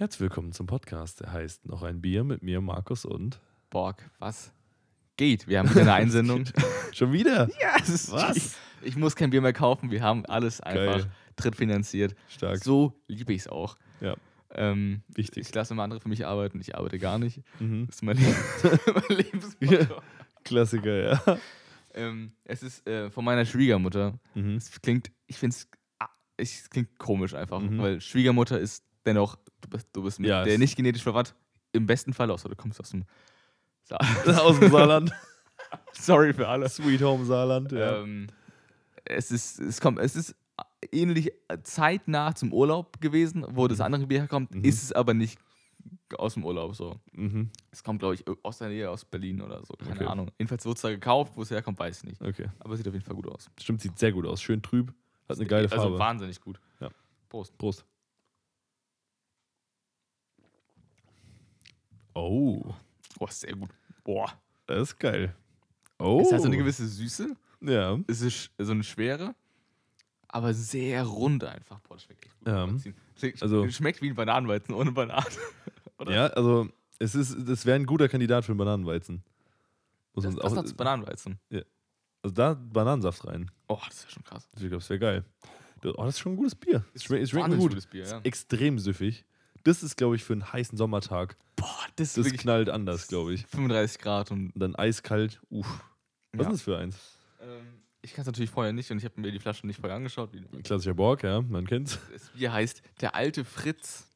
Herzlich willkommen zum Podcast. Der heißt Noch ein Bier mit mir, Markus und. Borg, was geht? Wir haben wieder eine Einsendung. Schon wieder? ja, es ist Was? Ich, ich muss kein Bier mehr kaufen. Wir haben alles einfach Geil. drittfinanziert. Stark. So liebe ich es auch. Ja. Ähm, Wichtig. Ich lasse immer andere für mich arbeiten. Ich arbeite gar nicht. Mhm. Das ist mein, mein Lebensmotto. Klassiker, ja. Ähm, es ist äh, von meiner Schwiegermutter. Mhm. Es klingt, ich finde es, es klingt komisch einfach, Mhm. weil Schwiegermutter ist dennoch, du bist, du bist mit Ja, der nicht genetisch verwandt. Im besten Fall, außer du kommst aus dem Sa Aus dem Saarland. Sorry für alle. Sweet Home Saarland, ja. Ähm, es ist, es kommt, es ist ähnlich zeitnah zum Urlaub gewesen, wo das andere Bier herkommt, Mhm. ist es aber nicht aus dem Urlaub so. Mhm. Es kommt, glaube ich, aus der Nähe aus Berlin oder so. Keine Okay. Ahnung. Jedenfalls wurde es da gekauft, wo es herkommt, weiß ich nicht. Okay. Aber sieht auf jeden Fall gut aus. Stimmt, sieht sehr gut aus. Schön trüb. Hat eine geile Also Farbe. wahnsinnig gut. Ja. Prost. Prost. Oh, Boah, sehr gut. Boah. das ist geil. Oh. Es hat so eine gewisse Süße. Ja. Es ist so eine schwere, aber sehr rund einfach. Boah, das schmeckt echt gut. Ja. Schmeckt, Also- schmeckt wie ein Bananenweizen ohne Bananen. Ja, also es ist, das wäre ein guter Kandidat für einen Bananenweizen. Muss Das, das auch, Bananenweizen. also da Bananensaft rein. Oh, das ist ja schon krass. Ich glaube, das wäre geil. Oh, das ist schon ein gutes Bier. Es schmeckt, gut. gutes Bier, ja. Extrem süffig. Das ist, glaube ich, für einen heißen Sommertag. Boah, das ist Das knallt anders, glaube ich. 35 Grad und Und dann eiskalt. Uff. Was Ja. ist das für eins? ähm, ich kann es natürlich vorher nicht und ich habe mir die Flasche nicht vorher angeschaut. Klassischer Borg, ja, man kennt's. das Bier heißt Der alte Fritz.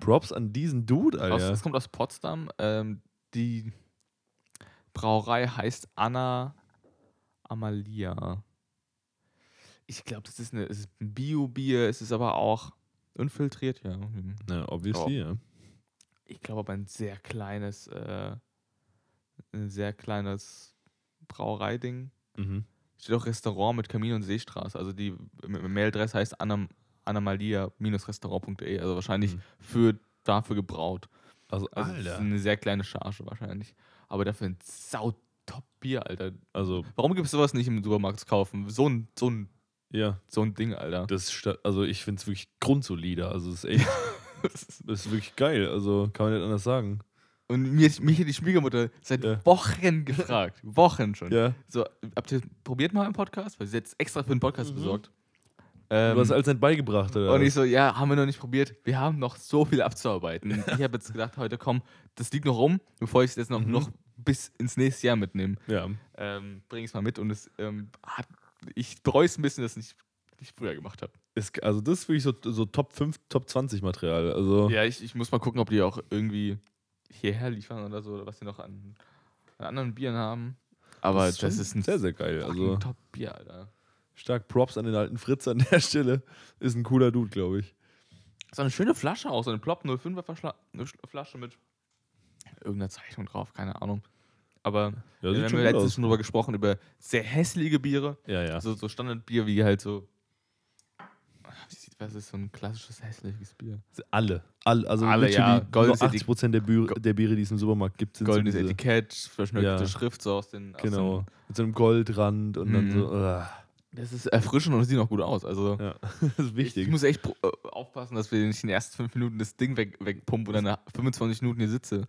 Props an diesen Dude, Aus, Alter. Das kommt aus Potsdam. Ähm, die Brauerei heißt Anna Amalia. Ich glaube, das ist, eine, es ist ein Bio-Bier. Es ist aber auch unfiltriert, ja. Ja, obviously, Oh. ja. Ich glaube aber ein sehr kleines, äh, ein sehr kleines Brauereiding. Mhm. Steht auch Restaurant mit Kamin und Seestraße. Also die Mailadresse heißt anam anamalia-restaurant.de. Also wahrscheinlich Mhm. für dafür gebraut. Also, Also das ist Alter. eine sehr kleine Charge wahrscheinlich. Aber dafür ein sau top Bier, Alter. Also, Warum gibt es sowas nicht im Supermarkt zu kaufen? So ein, so ein, ja. so ein Ding, Alter. Das also ich finde es wirklich grundsolide. Also es ist echt, das ist wirklich geil. Also kann man nicht anders sagen. Und mir, mich hat die Schwiegermutter seit Ja. Wochen gefragt. Wochen schon. Ja. So, habt ihr probiert mal im Podcast? Weil sie hat extra für den Podcast Mhm. besorgt. Du Ähm, hast alles nicht beigebracht, oder? und ich so, ja, haben wir noch nicht probiert. Wir haben noch so viel abzuarbeiten. Ich habe jetzt gedacht, heute komm, das liegt noch rum, bevor ich es jetzt noch, Mhm. noch bis ins nächste Jahr mitnehme. ja. Ähm, bring es mal mit und es ähm, hat, ich bereue es ein bisschen, dass ich nicht, nicht früher gemacht habe. Ist, also das ist wirklich so, so Top 5, Top 20 Material. Also Ja, ich, ich muss mal gucken, ob die auch irgendwie hierher liefern oder so, oder was die noch an, an anderen Bieren haben. Aber das ist, schon ein sehr, sehr geil. Also Top-Bier, Alter. stark Props an den alten Fritz an der Stelle. Ist ein cooler Dude, glaube ich. So eine schöne Flasche auch, so eine Plop 05er Verschla- eine Sch- Flasche mit irgendeiner Zeichnung drauf, keine Ahnung. Aber Ja, wir haben ja letztens schon drüber gesprochen, über sehr hässliche Biere. Ja, ja. So, so Standardbier wie halt so. Wie sieht- Was ist so ein klassisches hässliches Bier? Alle. Alle, also Alle, ja. nur Goldenes 80 Prozent der, Bier, Go- der Biere, die es im Supermarkt gibt, sind Goldenes so Etikett, verschnörkelte Ja. Schrift so aus den. Aus Genau. Mit so einem Goldrand und dann Mhm. so. Uh, den, das ist erfrischend und sieht auch gut aus. Also. ja, das ist wichtig. Ich muss echt äh, aufpassen, dass wir nicht in den ersten fünf Minuten das Ding weg, wegpumpen oder nach 25 Minuten hier sitze.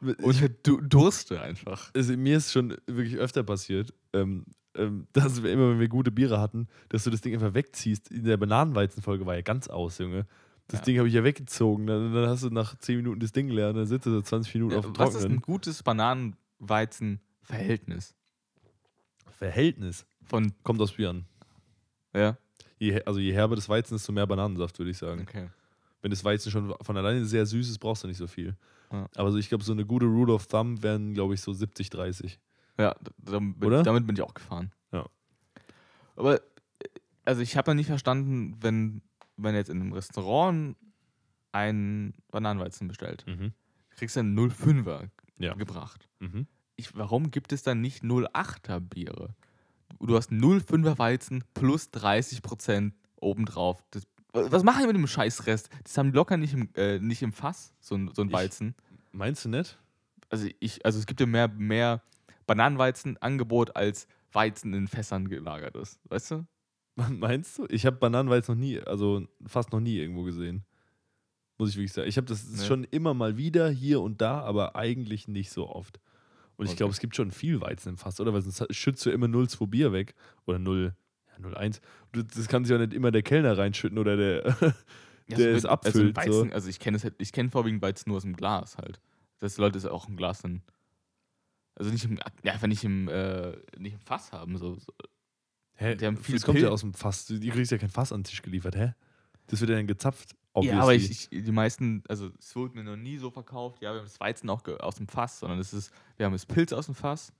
Und du durste einfach. also mir ist schon wirklich öfter passiert, ähm, ähm, dass wir immer, wenn wir gute Biere hatten, dass du das Ding einfach wegziehst. In der Bananenweizenfolge war ja ganz aus, Junge. Das Ja. Ding habe ich ja weggezogen. Dann, dann hast du nach 10 Minuten das Ding leer und dann sitzt du so 20 Minuten Ja, auf dem was ist ein Trockenen. gutes Bananenweizen-Verhältnis? Verhältnis. Von, Kommt aus Bier an. ja, Je, also je herber das Weizen, desto mehr Bananensaft, würde ich sagen. okay. Wenn das Weizen schon von alleine sehr süß ist, brauchst du nicht so viel. Ja. Aber so, ich glaube, so eine gute Rule of Thumb wären, glaube ich, so 70, 30. Ja, damit, Oder? damit bin ich auch gefahren. Ja. Aber, äh, also ich habe noch nicht verstanden, wenn, wenn jetzt in einem Restaurant ein Bananenweizen bestellt, Mhm. kriegst du einen 05er Ja. gebracht. Mhm. ich, warum gibt es dann nicht 08er Biere? Du hast 05er Weizen plus 30% obendrauf. Das, was machen die mit dem Scheißrest? Das haben die locker nicht im, äh, nicht im Fass, so ein, so ein Ich- Weizen. Meinst du nicht? Also, ich, also es gibt ja mehr, mehr Bananenweizen-Angebot als Weizen in Fässern gelagert ist. Weißt du? Meinst du? Ich habe Bananenweizen noch nie, also fast noch nie irgendwo gesehen. Muss ich wirklich sagen. Ich habe das Ne? schon immer mal wieder hier und da, aber eigentlich nicht so oft. Und ich Okay. glaube, es gibt schon viel Weizen im Fass, oder? Weil sonst schützt du immer 0,2 Bier weg. Oder 0, ja, 0,1. Du- Das kann sich auch nicht immer der Kellner reinschütten oder der, Ja, der so es mit- abfüllt. Also, so. Weizen, also ich kenne es halt, ich kenne vorwiegend Weizen nur aus dem Glas halt. Dass Leute es auch im Glas dann. Also nicht im, ja, einfach nicht im, äh, nicht im Fass haben. So, so. Hä? die haben viel das kommt ja Pil- aus dem Fass. Du- Die kriegst ja kein Fass an den Tisch geliefert, hä? Das wird ja dann gezapft. Ja, aber ich, obviously. ich, die meisten, also es wurde mir noch nie so verkauft, ja, wir haben das Weizen auch aus dem Fass, sondern es ist, wir haben das Pilz aus dem Fass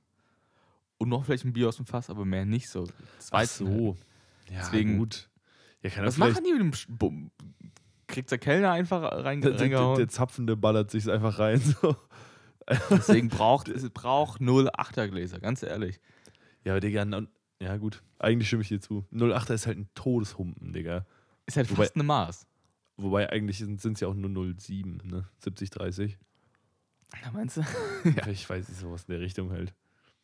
und noch vielleicht ein Bier aus dem Fass, aber mehr nicht so. Das Ach halt. so. Ja, Deswegen- gut. Ja, Was machen die mit dem Sch- Bum- Kriegt der Kellner einfach rein, Der, der, der, Zapfende ballert sich einfach rein. So. Deswegen braucht es braucht 0,8er Gläser, ganz ehrlich. Ja, aber Digga, na- ja gut. Eigentlich stimme ich dir zu. 08er ist halt ein Todeshumpen, Digga. Ist halt Wobei- fast eine Maß. Wobei eigentlich sind es ja auch nur 07, ne? 70, 30. Ja, meinst du? Ich weiß nicht, sowas in der Richtung halt.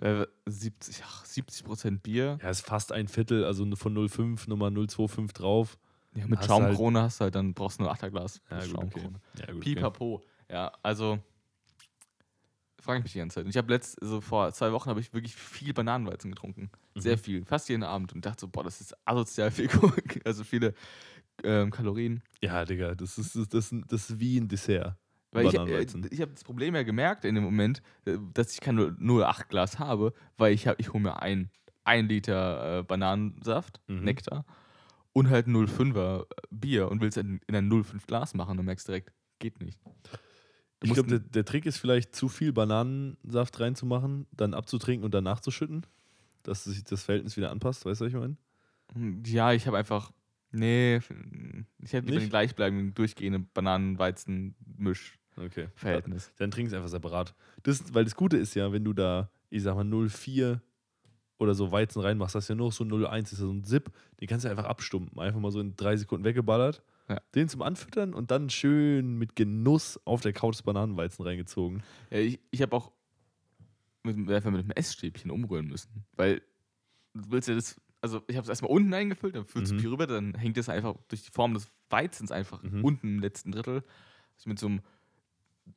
Äh, 70, ach, 70 Prozent Bier. Ja, ist fast ein Viertel, also von 05 Nummer 025 drauf. Ja, mit Hast du halt- Schaumkrone hast du halt, dann brauchst du ein 8er Glas. Ja, gut, okay. Schaumkrone. Ja, gut. okay. Pipapo. Ja, also frage ich mich die ganze Zeit. Und ich habe letzt, so vor zwei Wochen habe ich wirklich viel Bananenweizen getrunken. Sehr Mhm. viel, fast jeden Abend und dachte so, boah, das ist asozial viel, also viele ähm, Kalorien. Ja, Digga, das ist, das, das, das ist wie ein Dessert. Weil ich, äh, ich habe das Problem ja gemerkt in dem Moment, äh, dass ich kein 0,8 Glas habe, weil ich, hab- ich hole mir ein, ein Liter äh, Bananensaft, Mhm. Nektar und halt 0,5er Bier und will es in, in ein 0,5 Glas machen und merkst direkt, geht nicht. Du Ich glaube, der, der Trick ist vielleicht zu viel Bananensaft reinzumachen, dann abzutrinken und dann nachzuschütten, dass sich das Verhältnis wieder anpasst. Weißt du, was ich meine? Hm, Ja, ich habe einfach. Nee, ich hätte lieber den gleichbleibenden, durchgehenden Bananen-Weizen-Misch-Verhältnis. Okay. Dann trink es einfach separat. Das, weil das Gute ist ja, wenn du da, ich sag mal, 0,4 oder so Weizen reinmachst, das ist ja nur noch so 0,1, ist ja so ein Zip, den kannst du einfach abstumpen. Einfach mal so in drei Sekunden weggeballert. Ja. Den zum Anfüttern und dann schön mit Genuss auf der Couch das Bananenweizen reingezogen. Ja, ich ich habe auch mit, einfach mit einem Essstäbchen umrühren müssen. Weil du willst ja das. Also, ich habe es erstmal unten eingefüllt, dann füllst du Mhm. Bier rüber, dann hängt es einfach durch die Form des Weizens einfach Mhm. unten im letzten Drittel. Ich mit so einem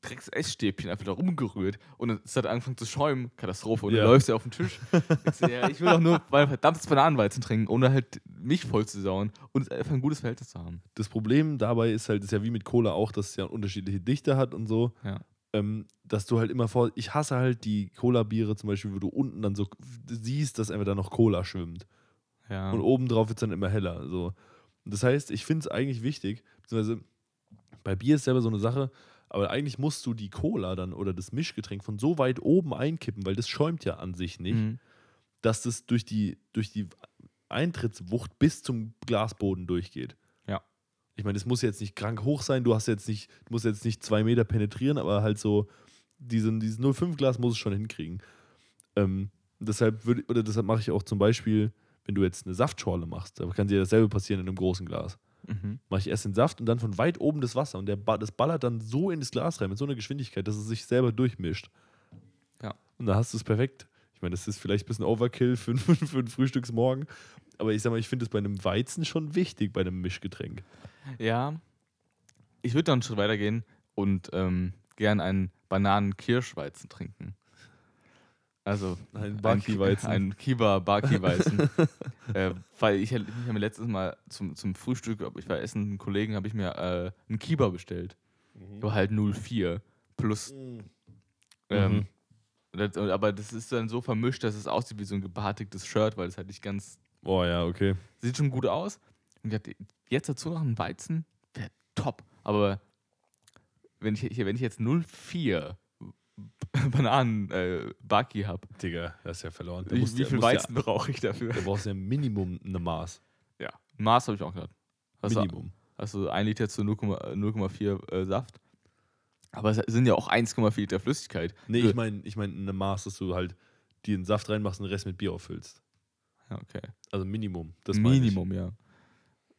Drecks Essstäbchen einfach da rumgerührt und es hat angefangen zu schäumen. Katastrophe. Und Ja. dann läufst du auf den Tisch. Ich, ja, will doch nur mein verdammtes Bananenweizen trinken, ohne halt mich voll zu sauen und einfach ein gutes Verhältnis zu haben. Das Problem dabei ist halt, ist ja wie mit Cola auch, dass es ja unterschiedliche Dichte hat und so. Ja. Ähm, dass du halt immer vor. Ich hasse halt die Cola-Biere zum Beispiel, wo du unten dann so siehst, dass einfach da noch Cola schwimmt. Ja. Und obendrauf wird es dann immer heller. So. Das heißt, ich finde es eigentlich wichtig, beziehungsweise bei Bier ist selber so eine Sache, aber eigentlich musst du die Cola dann oder das Mischgetränk von so weit oben einkippen, weil das schäumt ja an sich nicht, Mhm. dass das durch die, durch die Eintrittswucht bis zum Glasboden durchgeht. Ja. Ich meine, es muss jetzt nicht krank hoch sein, du hast jetzt nicht, musst jetzt nicht zwei Meter penetrieren, aber halt so, diesen, dieses 05-Glas muss es schon hinkriegen. Ähm, deshalb würde, oder deshalb mache ich auch zum Beispiel, wenn du jetzt eine Saftschorle machst, da kann dir dasselbe passieren in einem großen Glas. Mhm. Mache ich erst den Saft und dann von weit oben das Wasser und der, das ballert dann so in das Glas rein mit so einer Geschwindigkeit, dass es sich selber durchmischt. Ja. Und da hast du es perfekt. Ich meine, das ist vielleicht ein bisschen Overkill für, für ein Frühstücksmorgen, aber ich sag mal, ich finde es bei einem Weizen schon wichtig, bei einem Mischgetränk. Ja. Ich würde dann einen Schritt weitergehen und ähm, gern einen Bananen-Kirschweizen trinken. Also Ein Baki-Weizen. Ein, ein Kiba-Baki-Weizen. äh, weil ich, ich habe mir letztes Mal zum, zum Frühstück, ich war essen, einen Kollegen, habe ich mir äh, einen Kiba bestellt. Aber halt 04 plus. Ähm, Mhm. das, aber das ist dann so vermischt, dass es aussieht wie so ein gebartigtes Shirt, weil es halt nicht ganz Oh ja, okay. Sieht schon gut aus. Und ich dachte, jetzt dazu noch ein Weizen, wäre top. Aber wenn ich, wenn ich jetzt 04 Bananen äh, habe, Digga, das ist ja verloren. Da wie, musst wie du- viel du Weizen brauche ich dafür? Ja, da brauchst du ja Minimum eine Maß. Ja, Maß habe ich auch gehört. Du, Minimum. du ein Liter zu 0,4 0,4 äh, Saft. Aber es sind ja auch 1,4 Liter Flüssigkeit. Nee, Äh, ich meine ich mein eine Maß, dass du halt dir einen Saft reinmachst und den Rest mit Bier auffüllst. Ja, okay. Also Minimum. Das Minimum, ja.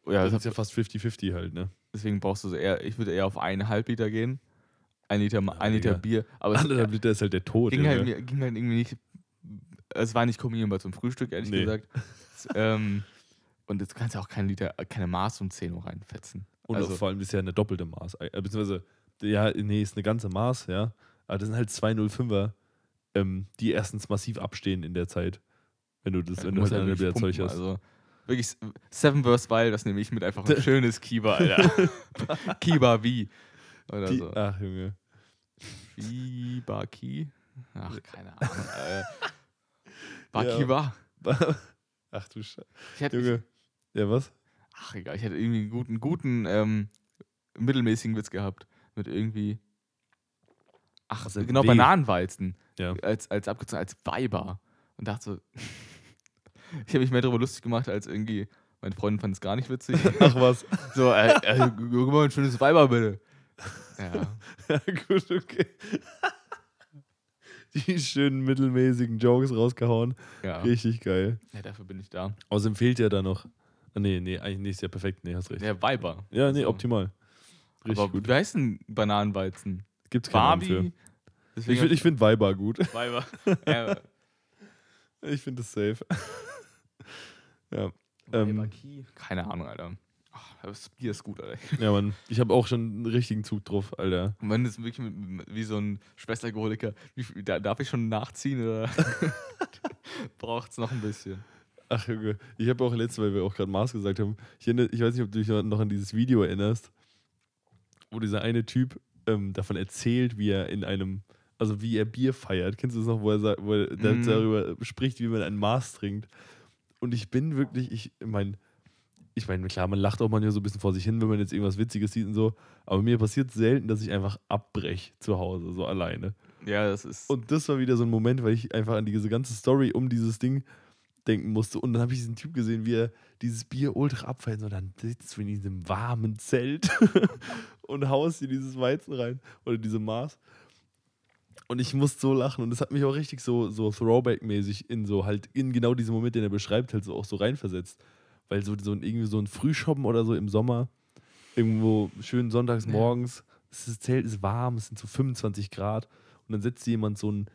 Ja, Das das ist ja fast 50-50 halt, ne? deswegen brauchst du so eher, ich würde eher auf eineinhalb Liter gehen. Ein Liter, Ja, ein Liter. Bier. Aber Anderthalb Liter ist halt der Tod. ging, halt, ging halt irgendwie nicht. Es war nicht kombinierbar zum Frühstück, ehrlich Nee. gesagt. ähm, Und jetzt kannst du auch kein Liter, keine Maß um 10 Uhr reinfetzen. Und Also- vor allem ist ja eine doppelte Maß. Äh, beziehungsweise, ja, nee, ist eine ganze Maß, ja. Aber das sind halt 205er, ähm, die erstens massiv abstehen in der Zeit. Wenn du das, Ja, wenn du halt eine Zeug hast. Also wirklich Seven Verse Wild, das nehme ich mit einfach ein schönes Kiba, Alter. Kiba wie. Oder die, so. Ach, Junge. Kiba Ki? Ach, keine Ahnung. äh, Bakiba. Ach du Scheiße. Hätte, ich, Junge. Ja, was? ach egal, ich hätte irgendwie einen guten, guten, ähm, mittelmäßigen Witz gehabt. Mit irgendwie. Ach, denn? genau, W? Bananenweizen. Ja. Als, als abgezogen, als Weiber. Und dachte so. ich habe mich mehr darüber lustig gemacht, als irgendwie. Meine Freundin fand es gar nicht witzig. Ach was. so, äh, äh, guck mal, ein schönes Weiber bitte. Ja. ja, gut, okay. Die schönen mittelmäßigen Jokes rausgehauen. ja. Richtig geil. ja, dafür bin ich da. Außerdem fehlt ja da noch. Nee, nee, eigentlich nicht, ist ja perfekt. Nee, hast recht. Der Weiber. Ja, nee, Also, optimal. Richtig Aber gut. wie heißt denn Bananenweizen? Gibt's keinen Namen Barbie? Ich, ich finde Weiber gut. Weiber. ja, Ich finde das safe. ja. Ähm? Keine Ahnung, Alter. Das Bier ist gut, Alter. ja, Mann. Ich habe auch schon einen richtigen Zug drauf, Alter. Und wenn es wirklich mit, wie so ein Schwesteralkoholiker, da, darf ich schon nachziehen oder braucht es noch ein bisschen? Ach, Junge. Ich habe auch letztes, weil wir auch gerade Mars gesagt haben, ich, ich weiß nicht, ob du dich noch an dieses Video erinnerst, wo dieser eine Typ ähm, davon erzählt, wie er in einem, also wie er Bier feiert. Kennst du das noch, wo er, wo er Mhm. darüber spricht, wie man ein Maß trinkt? Und ich bin wirklich, ich meine, ich meine, klar, man lacht auch manchmal so ein bisschen vor sich hin, wenn man jetzt irgendwas Witziges sieht und so, aber mir passiert selten, dass ich einfach abbreche zu Hause, so alleine. Ja, das ist. Und das war wieder so ein Moment, weil ich einfach an diese ganze Story um dieses Ding denken musste. Und dann habe ich diesen Typ gesehen, wie er dieses Bier ultra abfällt. Und dann sitzt du in diesem warmen Zelt und haust dir dieses Weizen rein oder diese Maß. Und ich musste so lachen. Und das hat mich auch richtig so, so Throwback-mäßig in so halt, in genau diesen Moment, den er beschreibt, halt so auch so reinversetzt. Weil so, so ein, irgendwie so ein Frühschoppen oder so im Sommer, irgendwo schön sonntags Ja. morgens, das Zelt ist warm, es sind so 25 Grad. Und dann setzt jemand so ein,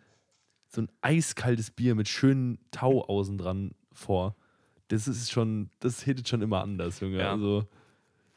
so ein eiskaltes Bier mit schönen Tau außen dran vor. Das ist schon, das hittet schon immer anders, Junge. Ja. Also,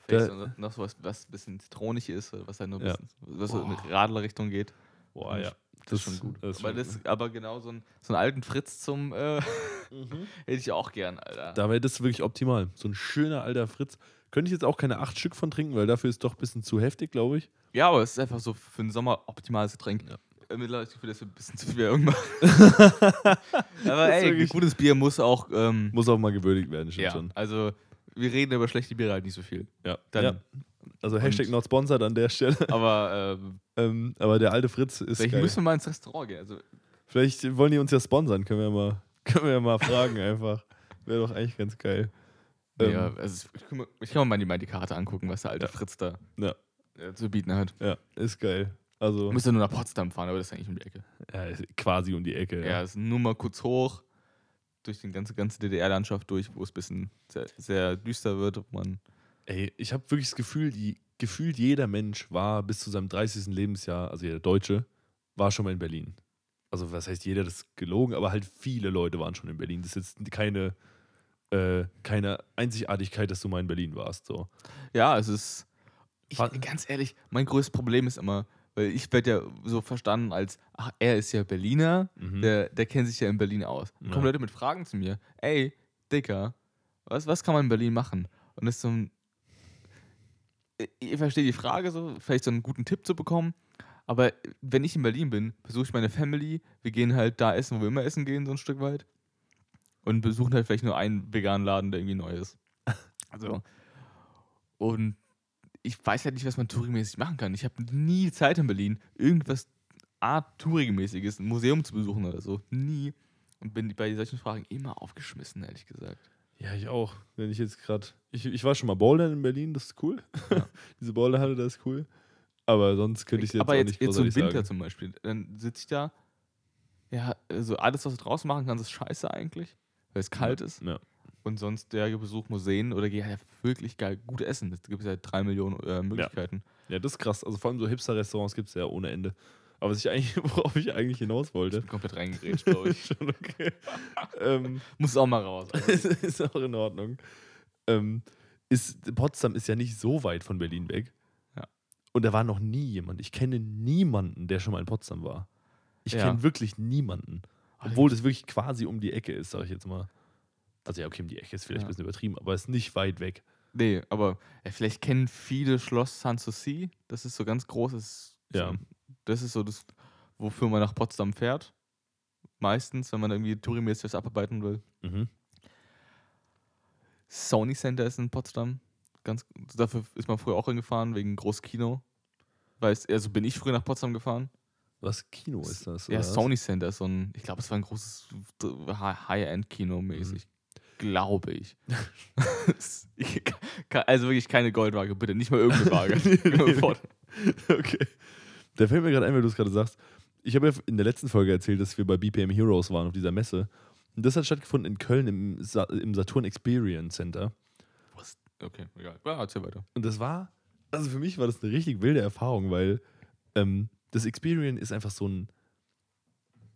Vielleicht da- so noch so was, was ein bisschen zitronig ist, oder was halt nur ein Ja. bisschen, was so in Radlerrichtung geht. boah, ja. Das ist schon gut. Das ist aber, schon- das, aber genau so, ein, so einen alten Fritz zum äh, hätte ich auch gern, Alter. da wäre das wirklich optimal. So ein schöner alter Fritz. Könnte ich jetzt auch keine acht Stück von trinken, weil dafür ist doch ein bisschen zu heftig, glaube ich. Ja, aber es ist einfach so für den Sommer optimales Getränk. Ja. Äh, Mittlerweile ich das Gefühl, dass wir ein bisschen zu viel machen. aber ist ey, gutes Bier muss auch. Ähm, Muss auch mal gewürdigt werden, stimmt ja, schon. also wir reden über schlechte Biere halt nicht so viel. Ja. Dann- ja. Also Hashtag not sponsored an der Stelle. Aber ähm, ähm, aber der alte Fritz ist vielleicht geil. müssen wir mal ins Restaurant gehen. Also, Vielleicht wollen die uns ja sponsern, können wir mal, können wir ja mal fragen einfach. Wäre doch eigentlich ganz geil. Ähm, ja, also ich, kann mir- mal die, Karte angucken, was der alte Ja. Fritz da Ja. äh, zu bieten hat. Ja, ist geil. Also, Müsste nur nach Potsdam fahren, aber das ist eigentlich um die Ecke. ja, quasi um die Ecke. Ja, ist nur mal kurz hoch durch die ganze, ganze DDR-Landschaft durch, wo es ein bisschen sehr, sehr düster wird. ob Man, Ey, ich habe wirklich das Gefühl, die, gefühlt jeder Mensch war bis zu seinem 30. Lebensjahr, also jeder Deutsche, war schon mal in Berlin. Also, was heißt jeder, das ist gelogen, aber halt viele Leute waren schon in Berlin. Das ist jetzt keine, äh, keine Einzigartigkeit, dass du mal in Berlin warst. So. ja, es ist. Ich, ganz ehrlich, mein größtes Problem ist immer, weil ich werde ja so verstanden als, ach, er ist ja Berliner, Mhm. der, der kennt sich ja in Berlin aus. Dann kommen Ja. Leute mit Fragen zu mir, ey, Dicker, was, was kann man in Berlin machen? Und das ist so ein. Ich- verstehe die Frage so, vielleicht so einen guten Tipp zu bekommen. Aber wenn ich in Berlin bin, besuche ich meine Family. Wir gehen halt da essen, wo wir immer essen gehen, so ein Stück weit. Und besuchen halt vielleicht nur einen veganen Laden, der irgendwie neu ist. Also. Und ich weiß halt nicht, was man touringmäßig machen kann. Ich habe nie Zeit in Berlin, irgendwas Art touringmäßiges, ein Museum zu besuchen oder so. Nie. Und bin bei solchen Fragen immer aufgeschmissen, ehrlich gesagt. Ja, ich auch. Wenn ich jetzt gerade. Ich, ich war schon mal bouldern in Berlin, das ist cool. Ja. Diese Boulderhalle, das ist cool. Aber sonst könnte ich jetzt Aber jetzt, nicht jetzt so im Winter sagen. zum Beispiel, dann sitze ich da. Ja, also alles, was du draußen machen kannst, ist scheiße eigentlich, weil es kalt ist. Ja. Und sonst der Besuch Museen oder geh halt wirklich geil gut essen. Es gibt ja drei Millionen äh, Möglichkeiten. ja, das ist krass. Also vor allem so Hipster-Restaurants gibt es ja ohne Ende. Aber was ich eigentlich, worauf ich eigentlich hinaus Ich wollte. bin komplett reingeredet, glaube ich. Schon okay. ähm, Muss auch mal raus. ist, auch in Ordnung. ähm, ist, Potsdam ist ja nicht so weit von Berlin weg. Ja. Und da war noch nie jemand. Ich kenne niemanden, der schon mal in Potsdam war. Ich Ja. kenne wirklich niemanden. Obwohl das wirklich quasi um die Ecke ist, sage ich jetzt mal. Also ja, okay, um die Ecke ist vielleicht Ja. ein bisschen übertrieben, aber es ist nicht weit weg. Nee, aber ja, vielleicht kennen viele Schloss Sanssouci. Das ist so ganz groß. Das ist, Ja. Das ist so das, wofür man nach Potsdam fährt. Meistens, wenn man irgendwie tourimäßig was abarbeiten will. Mhm. Sony Center ist in Potsdam. Ganz, dafür ist man früher auch hingefahren, wegen Großkino. Weißt, also bin ich früher nach Potsdam gefahren. Was Kino ist das? Ja? Sony Center ist so ein, ich glaube, es war ein großes Hi- High-End-Kino mäßig. Glaube ich. Also wirklich keine Goldwaage, bitte. Nicht mal irgendeine Waage. Okay. Da fällt mir gerade ein, weil du es gerade sagst. Ich habe ja in der letzten Folge erzählt, dass wir bei BPM Heroes waren auf dieser Messe. Und das hat stattgefunden in Köln im, Sa im Saturn Experience Center. Was? Okay, egal. Ja, erzähl weiter. Und das war, also für mich war das eine richtig wilde Erfahrung, weil ähm, das Experience ist einfach so ein,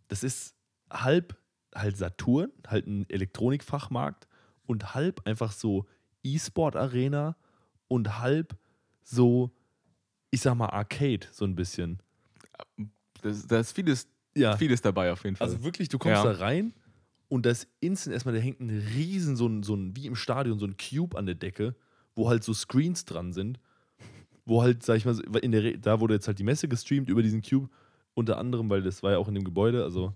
das ist halb halt Saturn, halt ein Elektronikfachmarkt und halb einfach so E-Sport-Arena und halb so, ich sag mal, Arcade, so ein bisschen. Das, da ist vieles, Ja. vieles dabei auf jeden Fall. Also wirklich, du kommst Ja. da rein und das instant erstmal, da hängt ein riesen, so ein, so ein, wie im Stadion, so ein Cube an der Decke, wo halt so Screens dran sind, wo halt, sag ich mal, in der, Re- da wurde jetzt halt die Messe gestreamt über diesen Cube, unter anderem, weil das war ja auch in dem Gebäude, also,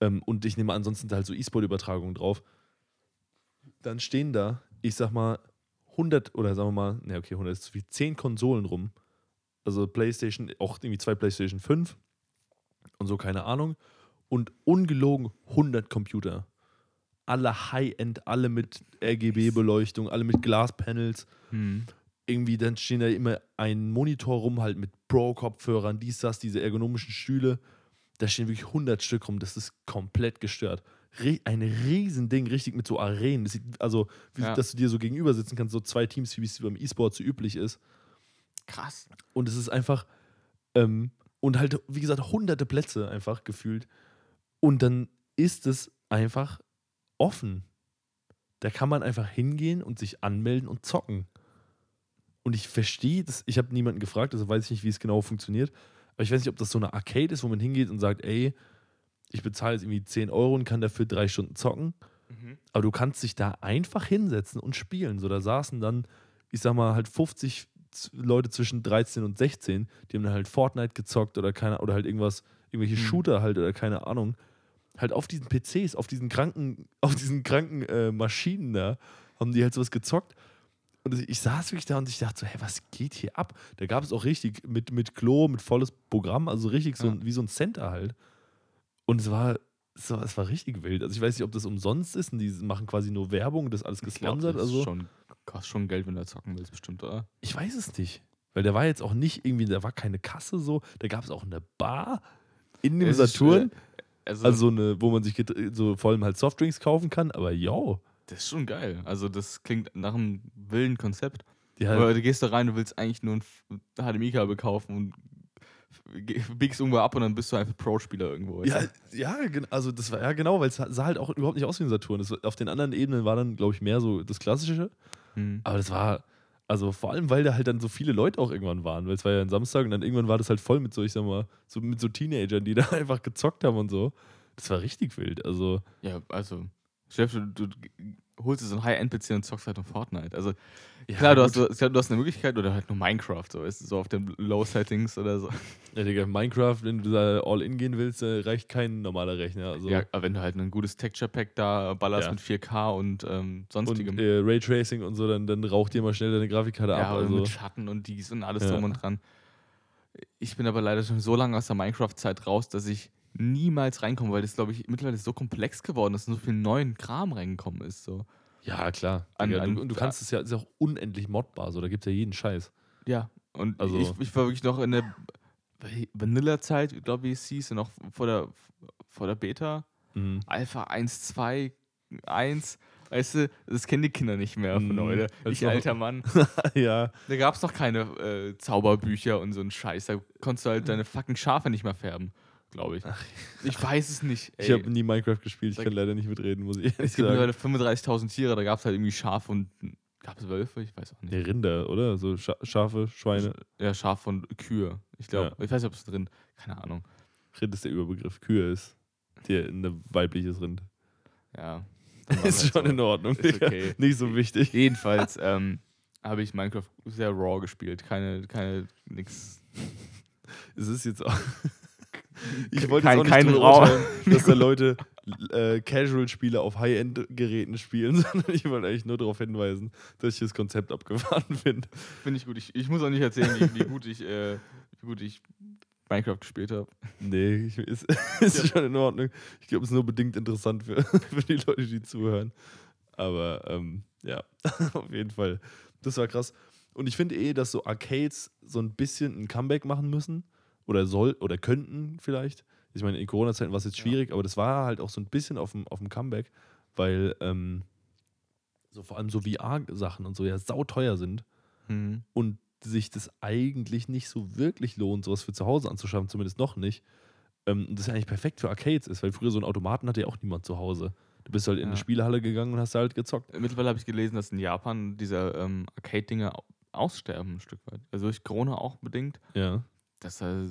ähm, und ich nehme an, ansonsten da halt so E-Sport-Übertragungen drauf. Dann stehen da, ich sag mal, 100 oder sagen wir mal, ne, okay, 100 ist zu viel, 10 Konsolen rum. Also PlayStation, auch irgendwie zwei PlayStation 5 und so, keine Ahnung und ungelogen 100 Computer. Alle High-End, alle mit RGB-Beleuchtung, alle mit Glaspanels. hm. Irgendwie, dann stehen da immer ein Monitor rum, halt mit Pro-Kopfhörern, dies, das, diese ergonomischen Stühle. Da stehen wirklich 100 Stück rum. Das ist komplett gestört. Ein Riesending, richtig mit so Arenen. Also, wie, Ja. dass du dir so gegenüber sitzen kannst, so zwei Teams, wie es beim E-Sport so üblich ist. Krass. Und es ist einfach, ähm, und halt, wie gesagt, hunderte Plätze einfach gefühlt. Und dann ist es einfach offen. Da kann man einfach hingehen und sich anmelden und zocken. Und ich verstehe das, ich habe niemanden gefragt, also weiß ich nicht, wie es genau funktioniert. Aber ich weiß nicht, ob das so eine Arcade ist, wo man hingeht und sagt, ey, ich bezahle jetzt irgendwie 10 Euro und kann dafür drei Stunden zocken. Mhm. Aber du kannst dich da einfach hinsetzen und spielen. So, da saßen dann, ich sag mal, halt 50 Z- Leute zwischen 13 und 16, die haben dann halt Fortnite gezockt oder keine, oder halt irgendwas, irgendwelche Hm. Shooter halt oder keine Ahnung. Halt auf diesen PCs, auf diesen kranken, auf diesen kranken äh, Maschinen da, haben die halt sowas gezockt. Und ich- saß wirklich da und ich dachte so, hey, was geht hier ab? Da gab es auch richtig mit, mit Klo, mit volles Programm, also richtig so Ja. ein, wie so ein Center halt. Und es war, es war, es war richtig wild. Also ich weiß nicht, ob das umsonst ist und die machen quasi nur Werbung, das ist alles Ich glaub, gesponsert. das Also schon, kostet schon Geld, wenn du zocken willst, bestimmt, oder? ich weiß es nicht. Weil der war jetzt auch nicht irgendwie, da war keine Kasse so, da gab es auch eine Bar in dem Es ist, Saturn. äh, Also, also eine, wo man sich so vor allem halt Softdrinks kaufen kann, aber yo. das ist schon geil. Also, das klingt nach einem wilden Konzept. Halt, du gehst da rein, du willst eigentlich nur ein HDMI-Kabel kaufen und biegst irgendwo ab und dann bist du einfach Pro-Spieler irgendwo. ja, ja, also das war ja genau, weil es sah halt auch überhaupt nicht aus wie ein Saturn. Das, auf den anderen Ebenen war dann, glaube ich, mehr so das Klassische. Hm. Aber das war, also vor allem, weil da halt dann so viele Leute auch irgendwann waren, weil es war ja ein Samstag und dann irgendwann war das halt voll mit so, ich sag mal, so mit so Teenagern, die da einfach gezockt haben und so. Das war richtig wild. Also, Ja, also, Chef, du, du holst dir so ein High-End-PC und zockst halt um Fortnite. Also, ja, klar, du hast, du, du hast eine Möglichkeit oder halt nur Minecraft, so, weißt du, so auf den Low-Settings oder so. Ja, Digga, Minecraft, wenn du da all in gehen willst, äh, reicht kein normaler Rechner. Also. Ja, aber wenn du halt ein gutes Texture-Pack da ballerst Ja. mit 4K und ähm, und sonstigem. äh, Raytracing und so, dann, dann raucht dir mal schnell deine Grafikkarte ja, ab. oder Also. mit Schatten und dies und alles Ja. drum und dran. Ich bin aber leider schon so lange aus der Minecraft-Zeit raus, dass ich niemals reinkomme, weil das, glaube ich, mittlerweile so komplex geworden ist und so viel neuen Kram reingekommen ist. So. Ja, klar. An- an- du, und du kannst es ja, ist ja auch unendlich modbar, so da gibt es ja jeden Scheiß. Ja, und Also- ich, ich war wirklich noch in der Vanilla-Zeit, glaube ich, es hieß, noch vor der, vor der Beta. Mhm. Alpha 1, 2, 1. Weißt du, das kennen die Kinder nicht mehr von Mhm. heute. Ich, alter Mann. ja. Da gab es noch keine äh, Zauberbücher und so ein Scheiß. Da konntest du halt deine fucking Schafe nicht mehr färben, glaube ich. Ich weiß es nicht. Ich Ey. habe nie Minecraft gespielt, ich kann leider nicht mitreden, muss ich ehrlich es gibt sagen. mittlerweile 35.000 Tiere, da gab es halt irgendwie Schafe und Gab es Wölfe? Ich weiß auch nicht. Nee, Rinder, oder? So Scha Schafe, Schweine. Ja, Schaf und Kühe. Ich glaube, ich weiß nicht, ob es drin. Keine Ahnung. Rind ist der Überbegriff. Kühe ist der, ein weibliches Rind. Ja. Ist halt schon so. in Ordnung. Ist okay. Nicht so wichtig. Jedenfalls ähm, habe ich Minecraft sehr raw gespielt. Keine, keine, nix. Es ist jetzt auch. Ich wollte Kein- jetzt auch nicht kein drüber Rau- urteilen, dass da Leute äh, Casual-Spiele auf High-End-Geräten spielen, sondern ich wollte eigentlich nur darauf hinweisen, dass ich das Konzept abgefahren finde. Finde ich gut. Ich, ich muss auch nicht erzählen, wie, wie, gut, ich, äh, wie gut ich Minecraft gespielt habe. Nee, ich, ist, ist schon in Ordnung. Ich glaube, es ist nur bedingt interessant für, für die Leute, die zuhören. Aber ähm, ja, auf jeden Fall. Das war krass. Und ich finde eh, dass so Arcades so ein bisschen ein Comeback machen müssen. Oder soll oder könnten vielleicht. Ich meine, in Corona-Zeiten war es jetzt Ja. schwierig, aber das war halt auch so ein bisschen auf dem, auf dem Comeback, weil ähm, so vor allem so VR-Sachen und so ja sauteuer sind und sich das eigentlich nicht so wirklich lohnt, sowas für zu Hause anzuschaffen, zumindest noch nicht. Ähm, und das ja eigentlich perfekt für Arcades ist, weil früher so einen Automaten hatte ja auch niemand zu Hause. Du bist halt in eine Ja. Spielehalle gegangen und hast da halt gezockt. Mittlerweile habe ich gelesen, dass in Japan diese ähm, Arcade-Dinger au- aussterben ein Stück weit. Also durch Corona auch bedingt, Ja. Dass da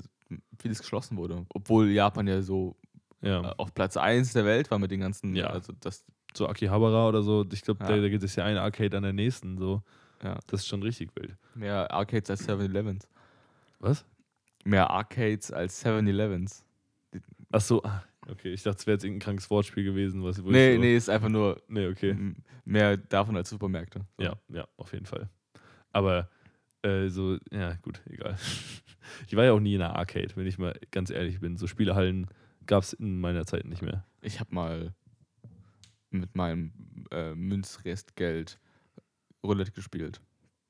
vieles geschlossen wurde. Obwohl Japan ja so Ja. äh, auf Platz 1 der Welt war mit den ganzen, Ja. also das, So Akihabara oder so, ich glaube, Ja. da, da gibt es ja eine Arcade an der nächsten. So. ja, Das ist schon richtig wild. mehr Arcades als 7-Elevens. Was? Mehr Arcades als 7-Elevens. Ach so, ah, okay. Ich dachte, es wäre jetzt irgendein krankes Wortspiel gewesen. Was, Nee, so, nee, ist einfach nur Nee, okay. mehr davon als Supermärkte. So. Ja, ja, auf jeden Fall. Aber äh, so, ja, gut, egal. Ich war ja auch nie in einer Arcade, wenn ich mal ganz ehrlich bin. So Spielehallen gab es in meiner Zeit nicht mehr. Ich habe mal mit meinem äh, Münzrestgeld Roulette gespielt.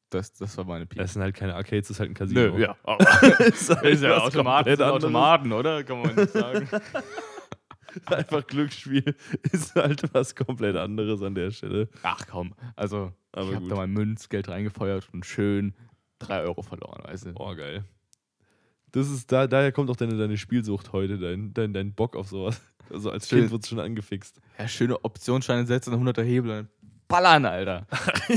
Das, das war meine Peak. Es sind halt keine Arcades, das ist halt ein Casino. ja. ist halt ist ja Automaten. Automaten, oder? Kann man nicht sagen. Einfach Glücksspiel ist halt was komplett anderes an der Stelle. Ach komm, also Aber ich habe da mein Münzgeld reingefeuert und schön 3 Euro verloren, weißt du? Oh, geil. Das ist, da, daher kommt auch deine, deine Spielsucht heute, dein, dein, dein Bock auf sowas. Also als Schön. Kind wird es schon angefixt. Ja, schöne Optionsscheine setzen, 100er Hebel und ballern, Alter.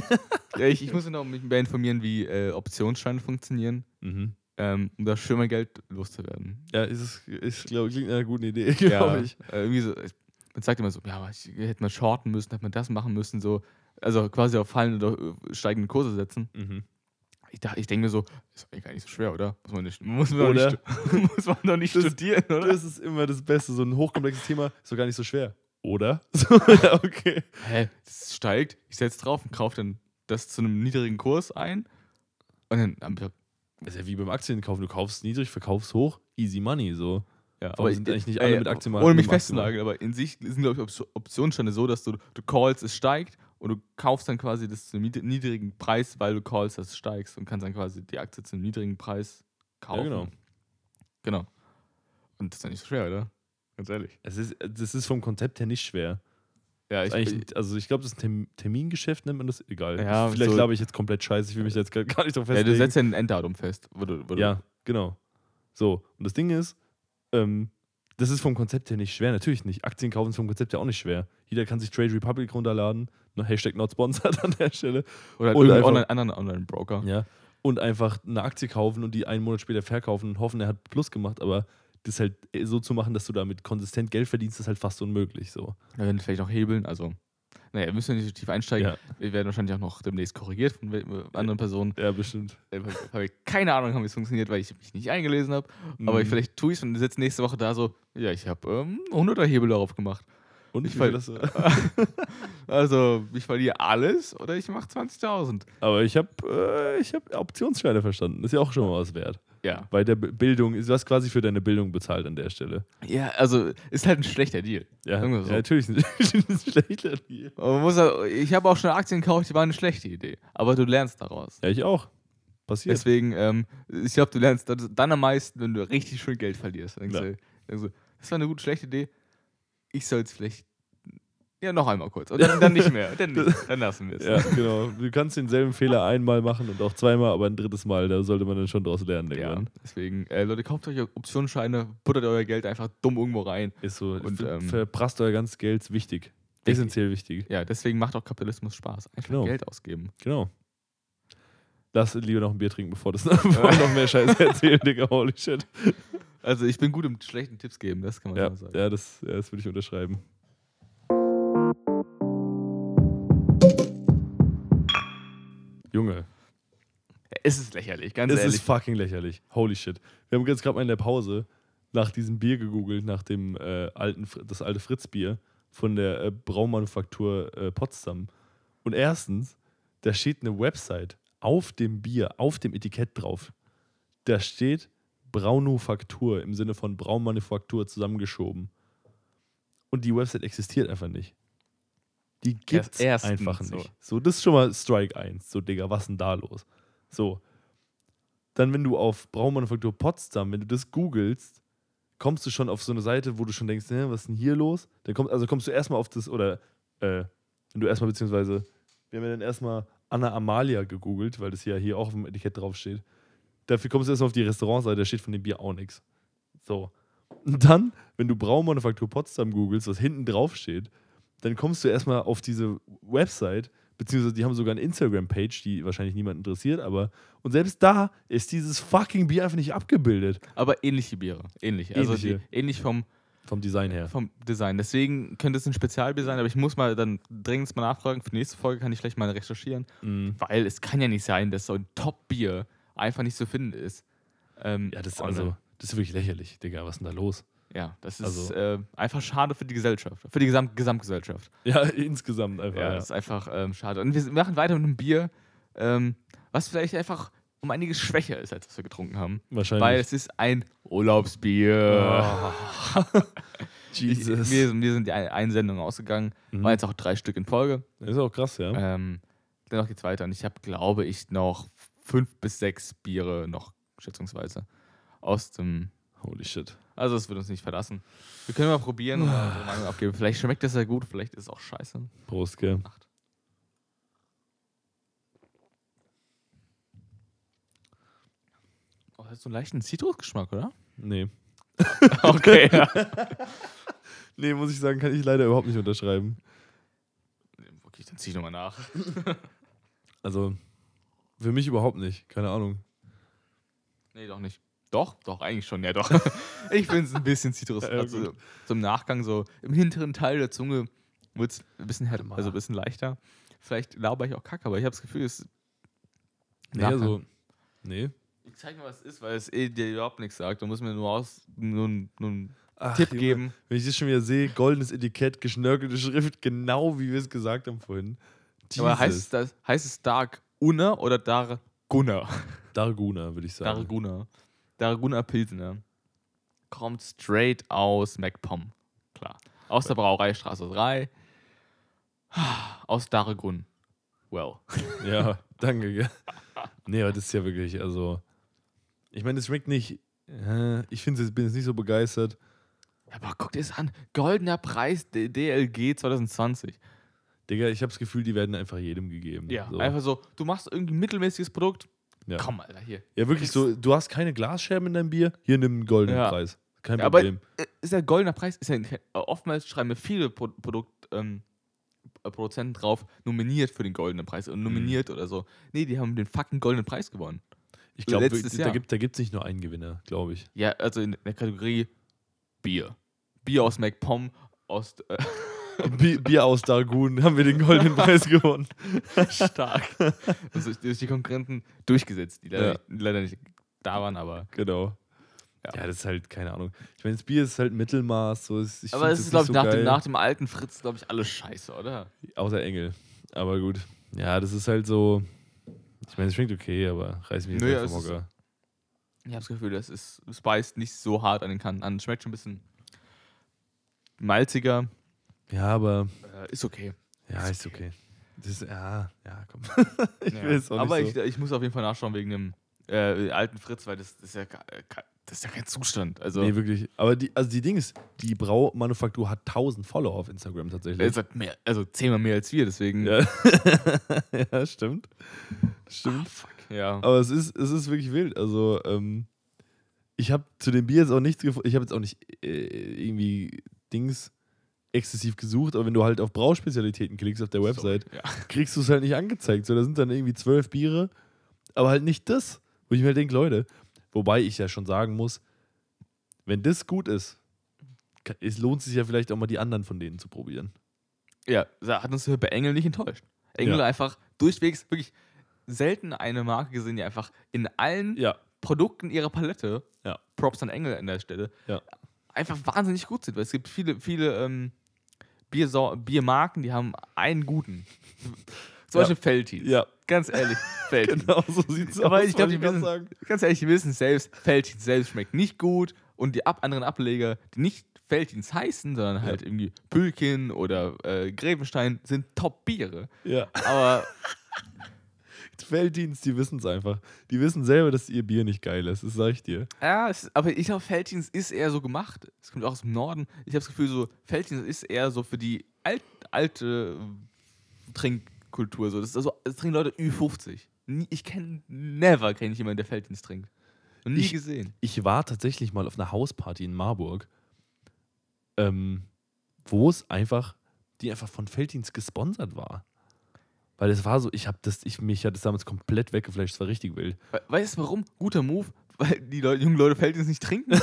ja, ich, ich muss mich noch mich mehr informieren, wie äh, Optionsscheine funktionieren, Mhm. ähm, um da schön mein Geld loszuwerden. Ja, ist, es- ist glaube klingt nach einer guten Idee, glaube ich. Äh, irgendwie so, man sagt immer so, ja, aber ich hätte mal shorten müssen, hätte man das machen müssen, so. Also quasi auf fallende oder äh, steigende Kurse setzen. Mhm. Ich, dachte- ich denke mir so, ist doch eh gar nicht so schwer, oder? Muss man, nicht, muss man, Oder? Doch, nicht, muss man doch nicht Das- studieren, oder? Das ist immer das Beste. So ein hochkomplexes Thema ist doch gar nicht so schwer. Oder? So, ja, okay. Hä, das steigt, ich setze drauf und kaufe dann das zu einem niedrigen Kurs ein. Und dann, Das ist ja wie beim Aktienkaufen. Du kaufst niedrig, verkaufst hoch, easy money. So. ja, Warum sind eigentlich nicht alle mit Aktienmarkt- Ohne mich festzunageln, aber in sich sind, glaube ich, Op- Optionsscheine so, dass du, du callst, es steigt und du kaufst dann quasi das zu einem nied- niedrigen Preis, weil du callst, dass es steigst und kannst dann quasi die Aktie zu einem niedrigen Preis kaufen. genau. Genau. Und das ist ja nicht so schwer, oder? Ganz ehrlich. Es ist, das ist vom Konzept her nicht schwer. Ja, eigentlich, ein- also ich glaube, das ist ein Term- Termingeschäft, nennt man das. Egal. Ja, Vielleicht so- glaube ich jetzt komplett scheiße. Ich will mich jetzt gar gar nicht drauf ja, festlegen. du setzt ja ein Enddatum fest. Wo du, wo du, Ja, genau. So, und das Ding ist, ähm, das ist vom Konzept her nicht schwer. Natürlich nicht. Aktien kaufen ist vom Konzept her auch nicht schwer. Jeder kann sich Trade Republic runterladen. Ne, Hashtag not sponsored an der Stelle. Oder, Oder oder online, anderen Online-Broker. Ja. Und einfach eine Aktie kaufen und die einen Monat später verkaufen und hoffen, er hat Plus gemacht. Aber das halt so zu machen, dass du damit konsistent Geld verdienst, ist halt fast unmöglich. So. Da werden vielleicht noch hebeln. Also, naja, wir müssen ja nicht so tief einsteigen. Ja, Wir werden wahrscheinlich auch noch demnächst korrigiert von anderen Personen. ja bestimmt. Äh, Habe ich keine Ahnung, haben, wie es funktioniert, weil ich mich nicht eingelesen habe. Aber ich, Mhm. vielleicht tue ich es und sitze nächste Woche da so, ja, ich habe ähm, 100er Hebel darauf gemacht. Und ich viel fall- das, Also, ich verliere alles oder ich mache 20.000. Aber ich habe äh, ich hab Optionsscheine verstanden. Ist ja auch schon mal was wert. Ja. Bei der Bildung, du hast quasi für deine Bildung bezahlt an der Stelle. Ja, also, ist halt ein schlechter Deal. Ja, so. ja natürlich ist ein schlechter Deal. Auch, ich habe auch schon Aktien gekauft, die waren eine schlechte Idee. Aber du lernst daraus. Ja, ich auch. Passiert. Deswegen, ähm, ich glaube, du lernst dann am meisten, wenn du richtig schön Geld verlierst. Dann denkst du, denkst du, das war eine gute, schlechte Idee. Ich soll es vielleicht. Ja, noch einmal kurz. Und dann, dann nicht mehr. Dann, dann lassen wir es. Ja, genau. Du kannst denselben Fehler einmal machen und auch zweimal, aber ein drittes Mal, da sollte man dann schon draus lernen. Ja, deswegen, äh, Leute, kauft euch Optionsscheine, buttert euer Geld einfach dumm irgendwo rein. Ist so. Und, ähm, verprasst euer ganzes Geld, ist wichtig. Essentiell wichtig. Ja, deswegen macht auch Kapitalismus Spaß. Einfach Genau. Geld ausgeben. Genau. Lass lieber noch ein Bier trinken, bevor das noch mehr Scheiße erzählen, Digga. Holy shit. Also ich bin gut im schlechten Tipps geben, das kann man Ja, sagen. ja, das, ja, das würde ich unterschreiben. Junge, Es ist lächerlich, ganz es ehrlich. ist fucking lächerlich. Holy shit. Wir haben jetzt gerade mal in der Pause nach diesem Bier gegoogelt, nach dem äh, alten, das alte Fritz-Bier von der äh, Braumanufaktur äh, Potsdam. Und erstens, da steht eine Website auf dem Bier, auf dem Etikett drauf. Da steht Braunufaktur im Sinne von Braunmanufaktur zusammengeschoben. Und die Website existiert einfach nicht. Die gibt's erstens einfach so. nicht. So, das ist schon mal Strike 1. So, Digga, was denn da los? So. Dann, wenn du auf Braunmanufaktur Potsdam, wenn du das googelst, kommst du schon auf so eine Seite, wo du schon denkst, was ist denn hier los? Dann kommst, also kommst du erstmal auf das, oder äh, wenn du erstmal, beziehungsweise, wir haben ja dann erstmal Anna Amalia gegoogelt, weil das ja hier auch auf dem Etikett draufsteht. Dafür kommst du erstmal auf die Restaurantseite, da steht von dem Bier auch nichts. So. Und dann, wenn du Braumanufaktur Potsdam googelst, was hinten drauf steht, dann kommst du erstmal auf diese Website, beziehungsweise die haben sogar eine Instagram-Page, die wahrscheinlich niemand interessiert, aber und selbst da ist dieses fucking Bier einfach nicht abgebildet. Aber ähnliche Biere. Ähnlich. Also die, Ähnliche. ähnlich vom, Vom Design her. vom Design. Deswegen könnte es ein Spezialbier sein, aber ich muss mal dann dringend mal nachfragen. Für die nächste Folge kann ich vielleicht mal recherchieren. Mhm. Weil es kann ja nicht sein, dass so ein Top-Bier einfach nicht zu finden ist. Ähm, Ja, das ist also, das ist wirklich lächerlich, Digga. Was ist denn da los? Ja, das ist also- äh, einfach schade für die Gesellschaft. Für die Gesamt Gesamtgesellschaft. Ja, insgesamt einfach. Ja, Ja, das ist einfach ähm, schade. Und wir machen weiter mit einem Bier, ähm, was vielleicht einfach um einiges schwächer ist, als was wir getrunken haben. Wahrscheinlich. Weil es ist ein Urlaubsbier. Oh. Ich, Jesus. mir, mir sind die Ein- Einsendungen ausgegangen. Mhm. War jetzt auch drei Stück in Folge. ist auch krass, ja. Ähm, dennoch geht's weiter. Und ich habe, glaube ich, noch fünf bis sechs Biere noch, schätzungsweise, aus dem. Holy shit. Also, es wird uns nicht verlassen. Wir können mal probieren und mal unsere Meinung abgeben. Vielleicht schmeckt das ja gut, vielleicht ist es auch scheiße. Prost, gell. Acht. Oh, das hat so einen leichten Zitrusgeschmack, oder? Nee. okay, ja. Nee, muss ich sagen, kann ich leider überhaupt nicht unterschreiben. Okay, dann zieh ich nochmal nach. Also, für mich überhaupt nicht. Keine Ahnung. Nee, doch nicht. Doch, doch, eigentlich schon, ja doch. ich finde es ein bisschen Zitrus. Ja, also, gut. so im Nachgang, so im hinteren Teil der Zunge wird es ein bisschen härter, also ein bisschen leichter. Vielleicht laber ich auch Kacke, aber ich habe das Gefühl, es. Nee, Nachgang. also. Nee. Ich zeig mal, was es ist, weil es eh dir überhaupt nichts sagt. Du musst mir nur, aus, nur, nur einen Ach, Tipp Junge, geben. Wenn ich das schon wieder sehe, goldenes Etikett, geschnörkelte Schrift, genau wie wir es gesagt haben vorhin. Aber heißt Jesus. es, das, heißt es Dark Unna oder Dar Gunnar? Darguna, würde ich sagen. Darguna. Darguna Pilsener. Kommt straight aus MacPom. Klar. Aus der Brauereistraße 3. Aus Dargun. Well. Ja, danke. Nee, aber das ist ja wirklich, also. Ich meine, es schmeckt nicht. Ich finde, ich bin jetzt nicht so begeistert. Aber guck dir das an. Goldener Preis DLG 2020. Digga, ich habe das Gefühl, die werden einfach jedem gegeben. so. Einfach so, du machst irgendwie ein mittelmäßiges Produkt. Ja. Komm, Alter, hier. ja, wirklich so, du hast keine Glasscherben in deinem Bier, hier nimm einen goldenen Ja. Preis. Kein Ja, aber Problem. äh, ist ja goldener Preis. Ist ja, oftmals schreiben wir viele Pro Produkt, ähm, äh, Produzenten drauf, nominiert für den goldenen Preis und nominiert oder so. Nee, die haben den fucking goldenen Preis gewonnen. ich glaube, da gibt es da gibt's nicht nur einen Gewinner, glaube ich. Ja, also in der Kategorie Bier. Bier aus MacPom, aus äh, Bier aus Dargun haben wir den goldenen Preis gewonnen. stark. Also durch die Konkurrenten durchgesetzt, die leider, Ja. nicht, leider nicht da waren, aber. Genau. Ja. Ja. das ist halt, keine Ahnung. Ich meine, das Bier ist halt Mittelmaß. So, ist- aber es ist, glaube ich, nicht nach, so dem, nach dem alten Fritz, glaube ich, alles scheiße, oder? Außer Engel. Aber gut. Ja, das ist halt so. Ich meine, es schmeckt okay, aber reiß mich jetzt Nö, nicht vom Hocker. Ich habe das Gefühl, das ist, es beißt nicht so hart an den Kanten an. Schmeckt schon ein bisschen malziger. Ja, aber. Äh, ist okay. Ja, Ist ist okay. Das ist, ja, ja, komm. ich Ja. will es auch Aber nicht so. ich, ich muss auf jeden Fall nachschauen wegen dem äh, alten Fritz, weil das, das, ist ja, äh, das ist ja kein Zustand. Also, Nee, wirklich. Aber die, also die Ding ist, die Braumanufaktur hat 1000 Follower auf Instagram tatsächlich. es hat mehr, also zehnmal mehr als wir, deswegen. Ja. ja, stimmt. Ah, Stimmt. fuck. Ja. Aber es ist, es ist wirklich wild. Also, ähm, ich habe zu dem Bier jetzt auch nichts gefunden. Ich habe jetzt auch nicht äh, irgendwie Dings exzessiv gesucht, aber wenn du halt auf Brauspezialitäten klickst auf der Website, So, ja. kriegst du es halt nicht angezeigt. So, da sind dann irgendwie zwölf Biere, aber halt nicht das. Wo ich mir halt denke, Leute, wobei ich ja schon sagen muss, wenn das gut ist, es lohnt sich ja vielleicht auch mal die anderen von denen zu probieren. Ja, da hat uns bei Engel nicht enttäuscht. Engel Ja. einfach durchwegs wirklich selten eine Marke gesehen, die einfach in allen Ja, Produkten ihrer Palette, Ja. Props an Engel an der Stelle, einfach wahnsinnig gut sind. Weil es gibt viele, viele ähm, Biersau Biermarken, die haben einen guten. Zum Ja. Beispiel Feltins. ja, Ganz ehrlich, Feltins. genau so sieht's Aber aus. ich glaube, die wissen, sagen. ganz ehrlich, die wissen selbst, Feltins selbst schmeckt nicht gut und die ab anderen Ableger, die nicht Feltins heißen, sondern halt irgendwie Pülkin oder äh, Grevenstein, sind Top-Biere. Ja, Aber Felddienst, die wissen es einfach. Die wissen selber, dass ihr Bier nicht geil ist, das sag ich dir. Ja, es, aber ich glaube, Felddienst ist eher so gemacht. Es kommt auch aus dem Norden. Ich habe das Gefühl, so Felddienst ist eher so für die alt, alte Trinkkultur. So. Das also, es trinken Leute Ü50. Nie, ich kenne, never kenne ich jemanden, der Felddienst trinkt. Und nie Ich- gesehen. Ich war tatsächlich mal auf einer Hausparty in Marburg, ähm, wo es einfach, die einfach von Felddienst gesponsert war. Weil es war so, ich habe das, ich, mich hat das damals komplett weggeflasht, es war richtig wild. We weißt du warum? Guter Move, weil die Leute, jungen Leute Felddienst nicht trinken.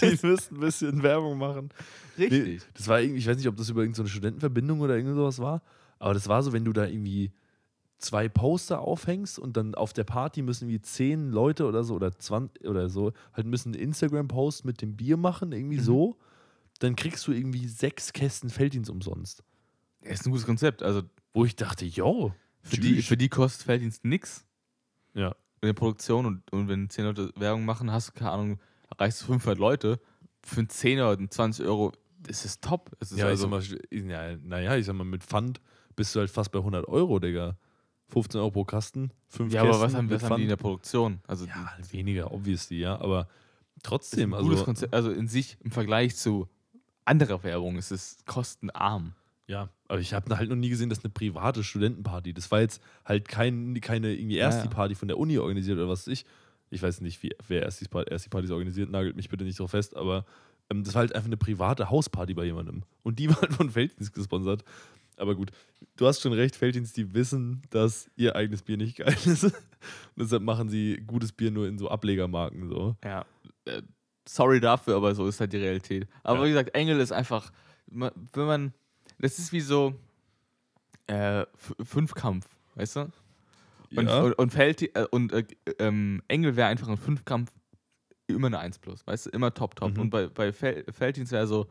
Die müssten ein bisschen Werbung machen. Richtig. Nee, das war irgendwie, ich weiß nicht, ob das über irgendeine Studentenverbindung oder irgend sowas war, aber das war so, wenn du da irgendwie zwei Poster aufhängst und dann auf der Party müssen wie zehn Leute oder so oder 20 oder so halt müssen einen Instagram-Post mit dem Bier machen, irgendwie Mhm. so, dann kriegst du irgendwie sechs Kästen Felddienst umsonst. Ja, ist ein gutes Konzept. Also Wo ich dachte, yo, für die, für die kostet Felddienst nix. ja. in der Produktion und, und wenn 10 Leute Werbung machen, hast du, keine Ahnung, erreichst du 500 Leute, für einen 10 oder einen 20 Euro ist es top. Es ist Ja, also, mal, ja, naja, ich sag mal, mit Pfand bist du halt fast bei 100 Euro, Digga. 15 Euro pro Kasten, 5 ja, Kästen aber was haben, was haben die in der. Produktion? Also, Ja, halt weniger, obviously, ja, aber ist trotzdem, ein gutes also, Konzept. Also in sich im Vergleich zu anderer Werbung ist es kostenarm. ja, aber ich habe halt noch nie gesehen, dass eine private Studentenparty, das war jetzt halt kein, keine irgendwie Ja, erst ja. die Party von der Uni organisiert oder was weiß ich. Ich weiß nicht, wie, wer erst die, Par- erst die Partys organisiert, nagelt mich bitte nicht drauf fest, aber ähm, das war halt einfach eine private Hausparty bei jemandem. Und die war halt von Felddienst gesponsert. Aber gut, du hast schon recht, Felddienst, die wissen, dass ihr eigenes Bier nicht geil ist. Und deshalb machen sie gutes Bier nur in so Ablegermarken. So. Ja. Äh, sorry dafür, aber so ist halt die Realität. Aber Ja. wie gesagt, Engel ist einfach, wenn man, das ist wie so äh, Fünfkampf, weißt du? Und, Ja. und, und, Feld, äh, und äh, ähm, Engel wäre einfach ein Fünfkampf immer eine 1 plus, weißt du? Immer top, top. Mhm. Und bei, bei Fel Felddienst wäre so,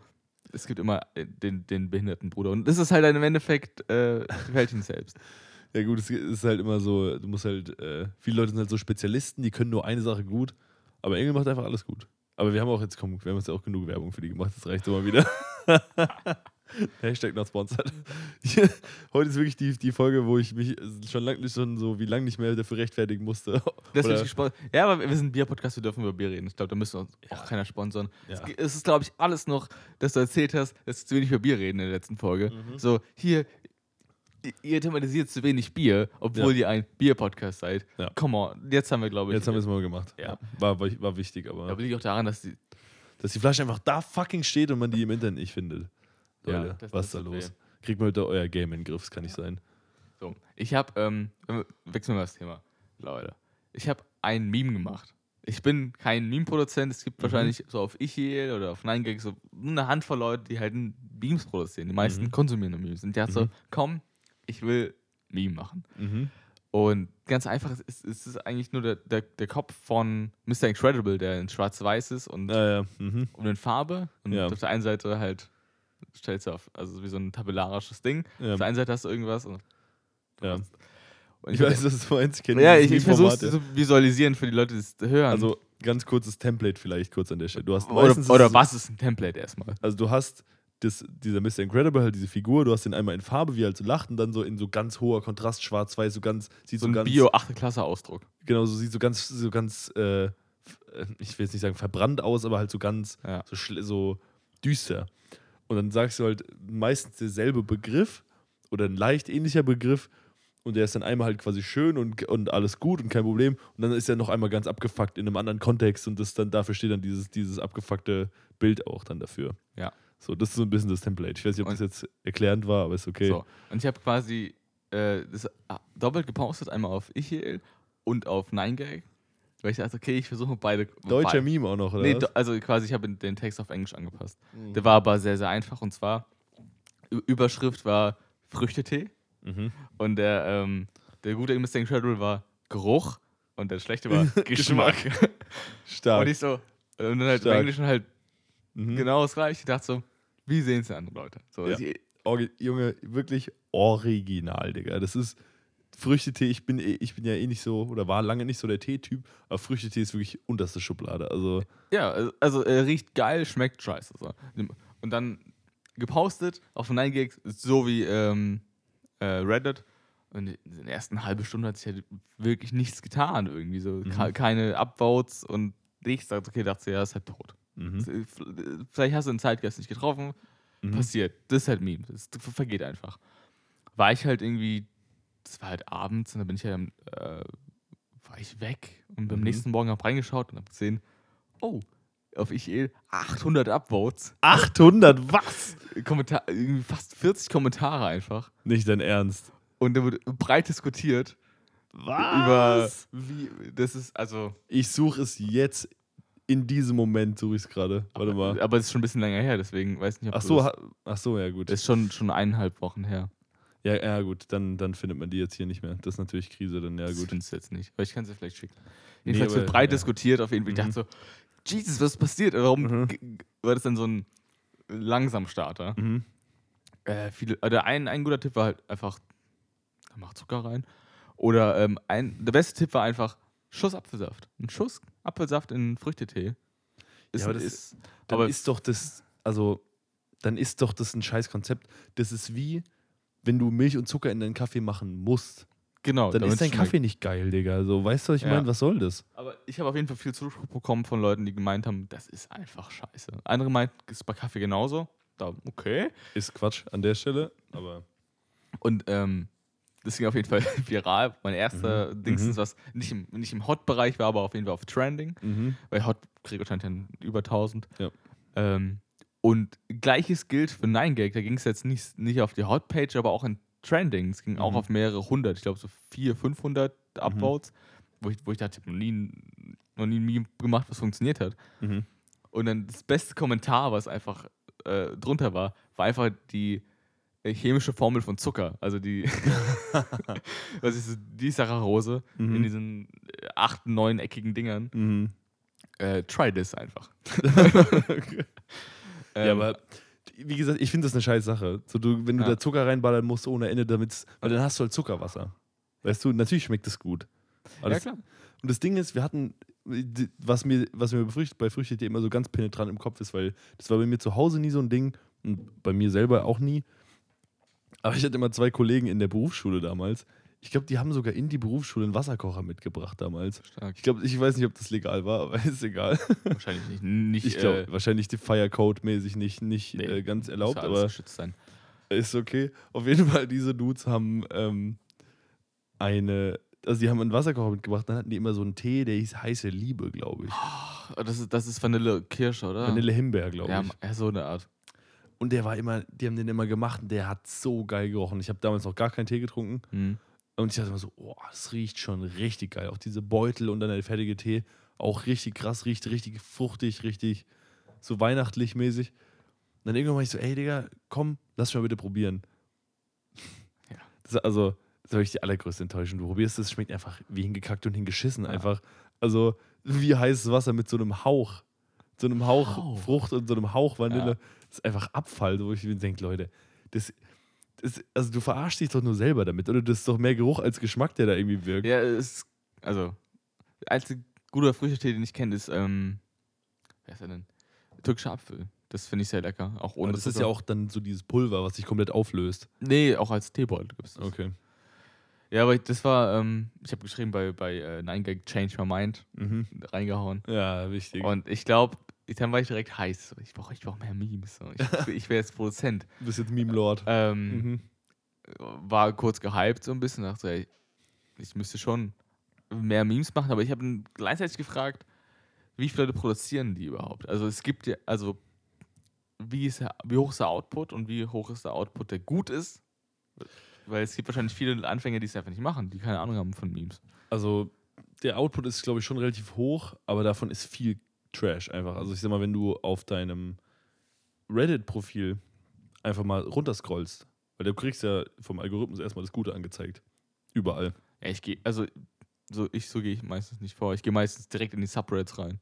es gibt immer äh, den, den behinderten Bruder. Und das ist halt im Endeffekt äh, Felddienst selbst. Ja, gut, es ist halt immer so, du musst halt, äh, viele Leute sind halt so Spezialisten, die können nur eine Sache gut, aber Engel macht einfach alles gut. Aber wir haben auch jetzt, komm, wir haben jetzt auch genug Werbung für die gemacht, das reicht immer wieder. Hashtag not sponsored. Heute ist wirklich die, die Folge, wo ich mich schon lange schon so wie lange nicht mehr dafür rechtfertigen musste. Das Oder- gespon- ja, aber wir sind ein Bier-Podcast, wir dürfen über Bier reden. Ich glaube, da müssen uns auch keiner sponsern. Ja. Es ist, glaube ich, alles noch, dass du erzählt hast, dass wir zu wenig über Bier reden in der letzten Folge. Mhm. So, hier, ihr thematisiert zu wenig Bier, obwohl Ja. ihr ein Bier-Podcast seid. Ja. Come on, jetzt haben wir, glaube ich. Jetzt haben wir es mal gemacht. Ja. War, war, war wichtig, aber aber liegt auch daran, dass die. dass die Flasche einfach da fucking steht und man die im Internet nicht findet. Ja, Leute, das- was ist da los? weh. Kriegt mal bitte euer Game in den Griff, das kann nicht sein. So, ich habe, ähm, wechseln wir das Thema, Leute. Ich habe ein Meme gemacht. Ich bin kein Meme-Produzent. Es gibt Mhm. wahrscheinlich so auf Ichiel oder auf 9gag so eine Handvoll Leute, die halt Memes produzieren. Die meisten Mhm. konsumieren nur Memes. Und der hat so, Mhm. komm, ich will Meme machen. Mhm. Und ganz einfach, es ist, es ist eigentlich nur der, der, der Kopf von Mr. Incredible, der in schwarz-weiß ist und Naja, mhm. und in Farbe. Und Ja. auf der einen Seite halt stellst du auf, also wie so ein tabellarisches Ding. Ja. Auf der einen Seite hast du irgendwas und, Ja. und Ich weiß, was du meinst. Ich kenne ja, ich, ich versuche es zu visualisieren für die Leute, die es hören. Also ganz kurzes Template vielleicht kurz an der Stelle. Du hast oder, oder ist was ist ein Template erstmal? Also du hast das, dieser Mr. Incredible, halt diese Figur, du hast den einmal in Farbe, wie er halt so lacht und dann so in so ganz hoher Kontrast, schwarz-weiß, so ganz, sieht So so, ein ganz, Bio-8-Klasse-Ausdruck. genau, so sieht so ganz, so ganz, äh, äh, ich will jetzt nicht sagen verbrannt aus, aber halt so ganz, Ja. so, so düster. Und dann sagst du halt meistens derselbe Begriff oder ein leicht ähnlicher Begriff und der ist dann einmal halt quasi schön und, und alles gut und kein Problem und dann ist er noch einmal ganz abgefuckt in einem anderen Kontext und das dann dafür steht dann dieses, dieses abgefuckte Bild auch dann dafür. Ja. So, das ist so ein bisschen das Template. Ich weiß nicht, ob Und- das jetzt erklärend war, aber ist okay. So. Und ich habe quasi äh, das ah, doppelt gepostet, einmal auf Ichel und auf 9gag. Weil ich dachte, okay, ich versuche beide. Deutscher beide. Meme auch noch, oder? Nee, also quasi, ich habe den Text auf Englisch angepasst. Mhm. Der war aber sehr, sehr einfach und zwar, Überschrift war Früchtetee Mhm. und der, ähm, der gute Mr. Incredible war Geruch und der schlechte war Geschmack. Stark. und ich so, und dann halt im Stark. Englischen halt Mhm. genau das gleiche. Ich dachte so, wie sehen es andere Leute? So, Ja. ich, Orgi- Junge, wirklich original, Digga. Das ist Früchtetee. Ich bin, eh- ich bin ja eh nicht so, oder war lange nicht so der Tee-Typ, aber Früchtetee ist wirklich unterste Schublade. Also, Ja, also- also er riecht geil, schmeckt scheiße. So. Und dann gepostet auf 9gags, so wie ähm, äh, Reddit. Und in der ersten halben Stunde hat sich halt wirklich nichts getan irgendwie. So ke- keine Upvotes und nichts. Okay, dachte ja, ist halt tot. mhm. Vielleicht hast du den Zeitgeist nicht getroffen. Mhm. Passiert. Das ist halt Meme. Das vergeht einfach. War ich halt irgendwie, das war halt abends und da bin ich ja, äh, war ich weg und beim Mhm. nächsten Morgen hab reingeschaut und hab gesehen, oh, auf IEL 800 Upvotes, 800, was? Kommentar, fast 40 Kommentare einfach. Nicht dein Ernst. Und da wurde breit diskutiert über, wie, das ist, also, Ich suche es jetzt. In diesem Moment suche ich es gerade. Warte mal. aber es ist schon ein bisschen länger her, deswegen weiß nicht, ob Ach du so, ach so, ja gut. das ist schon, schon eineinhalb Wochen her. Ja, ja gut, dann, dann findet man die jetzt hier nicht mehr. Das ist natürlich Krise, dann ja das gut. du jetzt nicht. Aber ich kann sie vielleicht schicken. Nee, Jedenfalls wird aber- breit ja. diskutiert auf jeden Fall. Ich Mhm. dachte so, Jesus, was ist passiert? Warum Mhm. war das dann so ein Langsamstarter? Mhm. Äh, viele, der ein, ein guter Tipp war halt einfach, mach Zucker rein. Oder ähm, ein, der beste Tipp war einfach Schuss Apfelsaft. Ein Schuss Apfelsaft in Früchtetee. Ist, aber das- ist, Dann aber ist doch das, also, dann ist doch das ein scheiß Konzept. Das ist wie, wenn du Milch und Zucker in deinen Kaffee machen musst. genau. Dann ist dein schmeckt. Kaffee nicht geil, Digga. So, weißt du, was ich Ja. meine? Was soll das? Aber ich habe auf jeden Fall viel Zuspruch bekommen von Leuten, die gemeint haben, das ist einfach scheiße. Andere meinten, es ist bei Kaffee genauso. Da, okay. Ist Quatsch an der Stelle, aber. Und ähm, das ging auf jeden Fall viral. Mein erster Mhm. Dingsens, Mhm. was nicht im, nicht im Hot-Bereich war, aber auf jeden Fall auf Trending. Mhm. Weil Hot kriegt wahrscheinlich über 1000. Ja. Ähm, und gleiches gilt für 9gag. Da ging es jetzt nicht, nicht auf die Hot-Page, aber auch in Trending. Es ging auch Mhm. auf mehrere hundert. Ich glaube so 400, 500 Upvotes. Wo, ich, wo ich dachte, ich habe noch nie, ein- noch nie ein Meme gemacht, was funktioniert hat. Mhm. Und dann das beste Kommentar, was einfach äh, drunter war, war einfach die chemische Formel von Zucker. Also die, was ist die Saccharose Mhm. in diesen acht, neuneckigen Dingern. Mhm. Äh, try this einfach. ja, Ähm, aber wie gesagt, ich finde das eine scheiß Sache. So, du, wenn du Ja. da Zucker reinballern musst ohne Ende, damit's, weil dann hast du halt Zuckerwasser. Weißt du, natürlich schmeckt es gut. Aber ja, das, klar. Und das Ding ist, wir hatten, was mir, was mir bei Frücht- bei Früchtetee immer so ganz penetrant im Kopf ist, weil das war bei mir zu Hause nie so ein Ding und bei mir selber auch nie. Aber ich hatte immer zwei Kollegen in der Berufsschule damals. Ich glaube, die haben sogar in die Berufsschule einen Wasserkocher mitgebracht damals. Stark. Ich glaube, ich weiß nicht, ob das legal war, aber ist egal. Wahrscheinlich nicht. nicht Ich glaube, äh, wahrscheinlich die Firecode-mäßig nicht, nicht nee, äh, ganz erlaubt, aber geschützt sein. ist okay. Auf jeden Fall, diese Dudes haben ähm, eine, also die haben einen Wasserkocher mitgebracht, dann hatten die immer so einen Tee, der hieß heiße Liebe, glaube ich. Oh, das, ist, das ist Vanille Kirsche, oder? Vanille Himbeer, glaube ja, ich. ja, so eine Art. Und der war immer, die haben den immer gemacht und der hat so geil gerochen. Ich habe damals noch gar keinen Tee getrunken Hm. Und ich dachte immer so, oh, das riecht schon richtig geil. Auch diese Beutel und dann der fertige Tee, auch richtig krass, riecht richtig fruchtig, richtig so weihnachtlich mäßig. Und dann irgendwann war ich so, ey Digga, komm, lass mal bitte probieren. Ja. Das also, das ist wirklich die allergrößte Enttäuschung. Du probierst es, schmeckt einfach wie hingekackt und hingeschissen einfach. Also wie heißes Wasser mit so einem Hauch. So einem Hauch, Hauch. Frucht und so einem Hauch Vanille. Ja. Das ist einfach Abfall, wo ich mir denke, Leute, das, das, also du verarschst dich doch nur selber damit, oder? Das ist doch mehr Geruch als Geschmack, der da irgendwie wirkt. Ja, ist, also, der einzige gute Früchtetee, den ich kenne, ist, ähm, wer ist der denn? Türkischer Apfel. Das finde ich sehr lecker. Auch ohne Und das ist Zucker. ja auch dann so dieses Pulver, was sich komplett auflöst. Nee, auch als Teebeutel gibt es das. Okay. Ja, aber das war, ähm, ich habe geschrieben bei, bei äh, 9gag Change My Mind, Mhm. reingehauen. Ja, wichtig. Und ich glaube, dann war ich direkt heiß. So, Ich brauche ich brauch mehr Memes. So. Ich, ich wäre jetzt Produzent. du bist jetzt Meme-Lord. Ähm, Mhm. War kurz gehypt so ein bisschen. Dachte, ey, ich müsste schon mehr Memes machen. Aber ich habe gleichzeitig gefragt, wie viele Leute produzieren die überhaupt? Also es gibt ja, also wie, ist wie hoch ist der Output und wie hoch ist der Output, der gut ist. Weil es gibt wahrscheinlich viele Anfänger, die es einfach nicht machen, die keine Ahnung haben von Memes. Also der Output ist, glaube ich, schon relativ hoch, aber davon ist viel Trash einfach. Also ich sag mal, wenn du auf deinem Reddit-Profil einfach mal runterscrollst, weil du kriegst ja vom Algorithmus erstmal das Gute angezeigt. Überall. Ja, ich gehe, also so, ich, so gehe ich meistens nicht vor. Ich gehe meistens direkt in die Subreddits rein.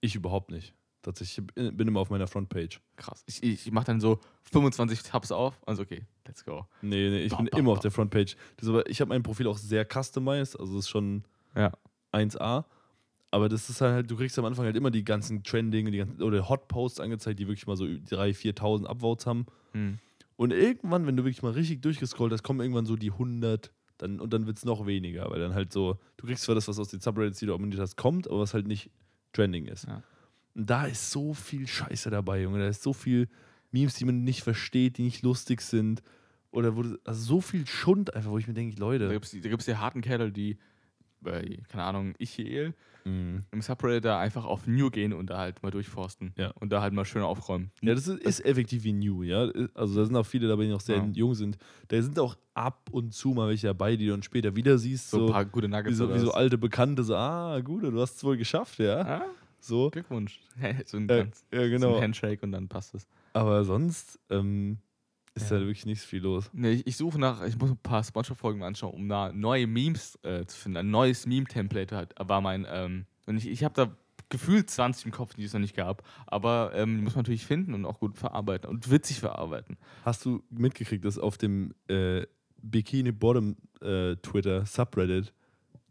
Ich überhaupt nicht. Tatsächlich, ich bin immer auf meiner Frontpage. Krass. Ich, ich, ich mache dann so 25 Tabs auf. Also okay, let's go. Nee, nee, ich Bam, bin bam, immer auf bam. der Frontpage. Das aber, ich habe mein Profil auch sehr customized, also das ist schon Ja. 1A. Aber das ist halt, du kriegst am Anfang halt immer die ganzen Trending die ganzen, oder Hot-Posts angezeigt, die wirklich mal so 3.000, 4.000 Upvotes haben. Hm. Und irgendwann, wenn du wirklich mal richtig durchgescrollt hast, kommen irgendwann so die 100 dann, und dann wird es noch weniger, weil dann halt so, du kriegst zwar das, was aus den Subreddits, die du abonniert hast, kommt, aber was halt nicht trending ist. Ja. Und da ist so viel Scheiße dabei, Junge. Da ist so viel Memes, die man nicht versteht, die nicht lustig sind. Oder wo, du- also so viel Schund einfach, wo ich mir denke, Da Leute. gibt es die, da gibt's die harten Kerle, die bei, keine Ahnung, Ichiel Mhm. im Subreddit da einfach auf New gehen und da halt mal durchforsten. Ja. Und da halt mal schön aufräumen. Ja, das ist, ist effektiv wie New, ja. Also da sind auch viele dabei, die noch sehr Ja. jung sind. Da sind auch ab und zu mal welche dabei, die du dann später wieder siehst. So, So, ein paar gute wie, Nuggets. so, oder wie so alte Bekannte, so, ah, gut, du hast es wohl geschafft, ja. Ah, So. Glückwunsch. so ein, Äh, ganz, ja, so ein genau. Handshake und dann passt es. Aber sonst ähm, ist Ja. da wirklich nicht viel los. Nee, ich, ich suche nach, ich muss ein paar Spongebob-Folgen anschauen, um da neue Memes äh, zu finden. Ein neues Meme-Template war mein, ähm, und ich, ich habe da gefühlt 20 im Kopf, die es noch nicht gab. Aber ähm, die muss man natürlich finden und auch gut verarbeiten und witzig verarbeiten. Hast du mitgekriegt, dass auf dem äh, Bikini Bottom äh, Twitter Subreddit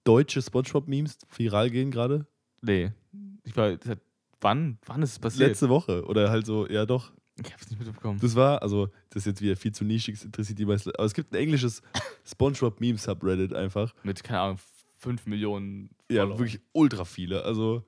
deutsche Spongebob-Memes viral gehen gerade? Nee. Ich war, wann, wann ist es passiert? Letzte Woche. Oder halt so, ja doch. Ich hab's nicht mitbekommen. Das war, also, das ist jetzt wieder viel zu nischig, das interessiert die meisten. Aber es gibt ein englisches Spongebob-Meme-Subreddit einfach. Mit, keine Ahnung, 5 Millionen Ja, Follower. wirklich ultra viele. Also,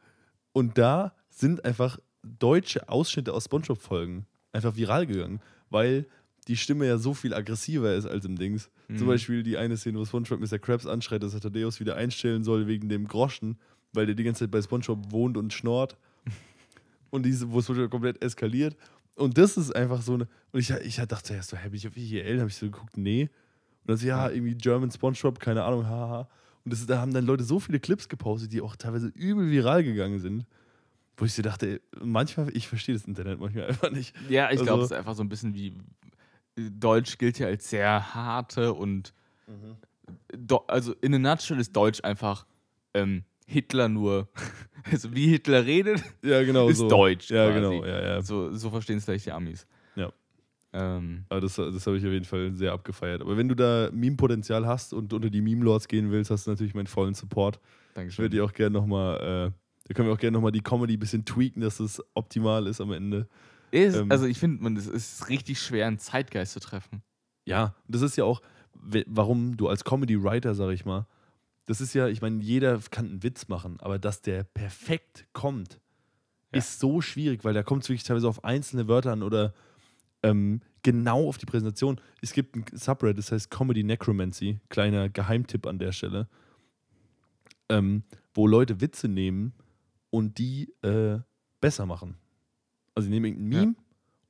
und da sind einfach deutsche Ausschnitte aus Spongebob-Folgen einfach viral gegangen, weil die Stimme ja so viel aggressiver ist als im Dings. Zum Mhm. Beispiel die eine Szene, wo Spongebob Mr. Krabs anschreit, dass er Thaddeus wieder einstellen soll wegen dem Groschen, weil der die ganze Zeit bei Spongebob wohnt und schnort. und diese, wo Spongebob komplett eskaliert. Und das ist einfach so eine. Und ich, ich dachte erst so, hä, bin ich auf IEL? Habe ich so geguckt, nee. Und dann so, ja, irgendwie German Spongebob, keine Ahnung, haha. Und das, da haben dann Leute so viele Clips gepostet, die auch teilweise übel viral gegangen sind. Wo ich so dachte, ey, manchmal, ich verstehe das Internet manchmal einfach nicht. Ja, ich glaube, Also- es ist einfach so ein bisschen wie. Deutsch gilt ja als sehr harte und. Do, also in a nutshell ist Deutsch einfach ähm, Hitler nur. Also wie Hitler redet, Ja, genau. ist so. Deutsch. Ja, quasi. genau, ja, ja. So, so verstehen es gleich die Amis. Ja. Ähm, Aber das, das habe ich auf jeden Fall sehr abgefeiert. Aber wenn du da Meme-Potenzial hast und unter die Meme-Lords gehen willst, hast du natürlich meinen vollen Support. Ich Dankeschön. würde dir auch gerne nochmal, äh, da können wir auch gerne nochmal die Comedy ein bisschen tweaken, dass es optimal ist am Ende. Ist, ähm, also ich finde, man, es ist richtig schwer, einen Zeitgeist zu treffen. Ja, das ist ja auch, warum du als Comedy-Writer, sag ich mal, das ist ja, ich meine, jeder kann einen Witz machen, aber dass der perfekt kommt, Ja. ist so schwierig, weil da kommt es wirklich teilweise auf einzelne Wörter an oder ähm, genau auf die Präsentation. Es gibt ein Subreddit, das heißt Comedy Necromancy, kleiner Geheimtipp an der Stelle, ähm, wo Leute Witze nehmen und die äh, besser machen. Also sie nehmen irgendein Ja. Meme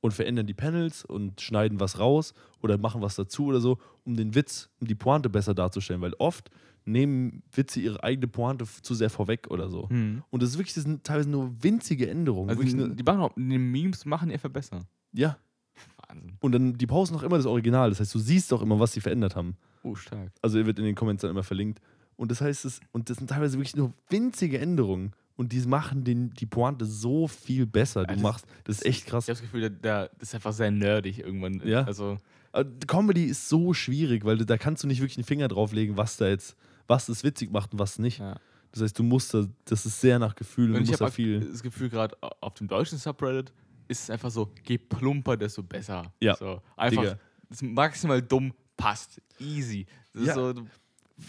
und verändern die Panels und schneiden was raus oder machen was dazu oder so, um den Witz, um die Pointe besser darzustellen, weil oft nehmen Witze ihre eigene Pointe zu sehr vorweg oder so. Und das ist wirklich, das sind teilweise nur winzige Änderungen. Also nur, die, machen auch, die Memes machen einfach besser. ja. Wahnsinn. Und dann, die posten auch immer das Original. Das heißt, du siehst auch immer, was sie verändert haben. Oh, stark. Also er wird in den Comments dann immer verlinkt. Und das heißt, es, und das sind teilweise wirklich nur winzige Änderungen. Und die machen den, die Pointe so viel besser. Du das- machst, das ist echt krass. Ich habe das Gefühl, der das ist einfach sehr nerdig irgendwann. Ja. Also, Comedy ist so schwierig, weil da kannst du nicht wirklich einen Finger drauflegen, was da jetzt, was das witzig macht und was nicht. ja. Das heißt, du musst da, das ist sehr nach Gefühl und, ich habe viel. das Gefühl, gerade auf dem deutschen Subreddit ist es einfach so, je plumper, desto besser. Ja, So, einfach Digga. das maximal dumm passt. Easy. Ja. so,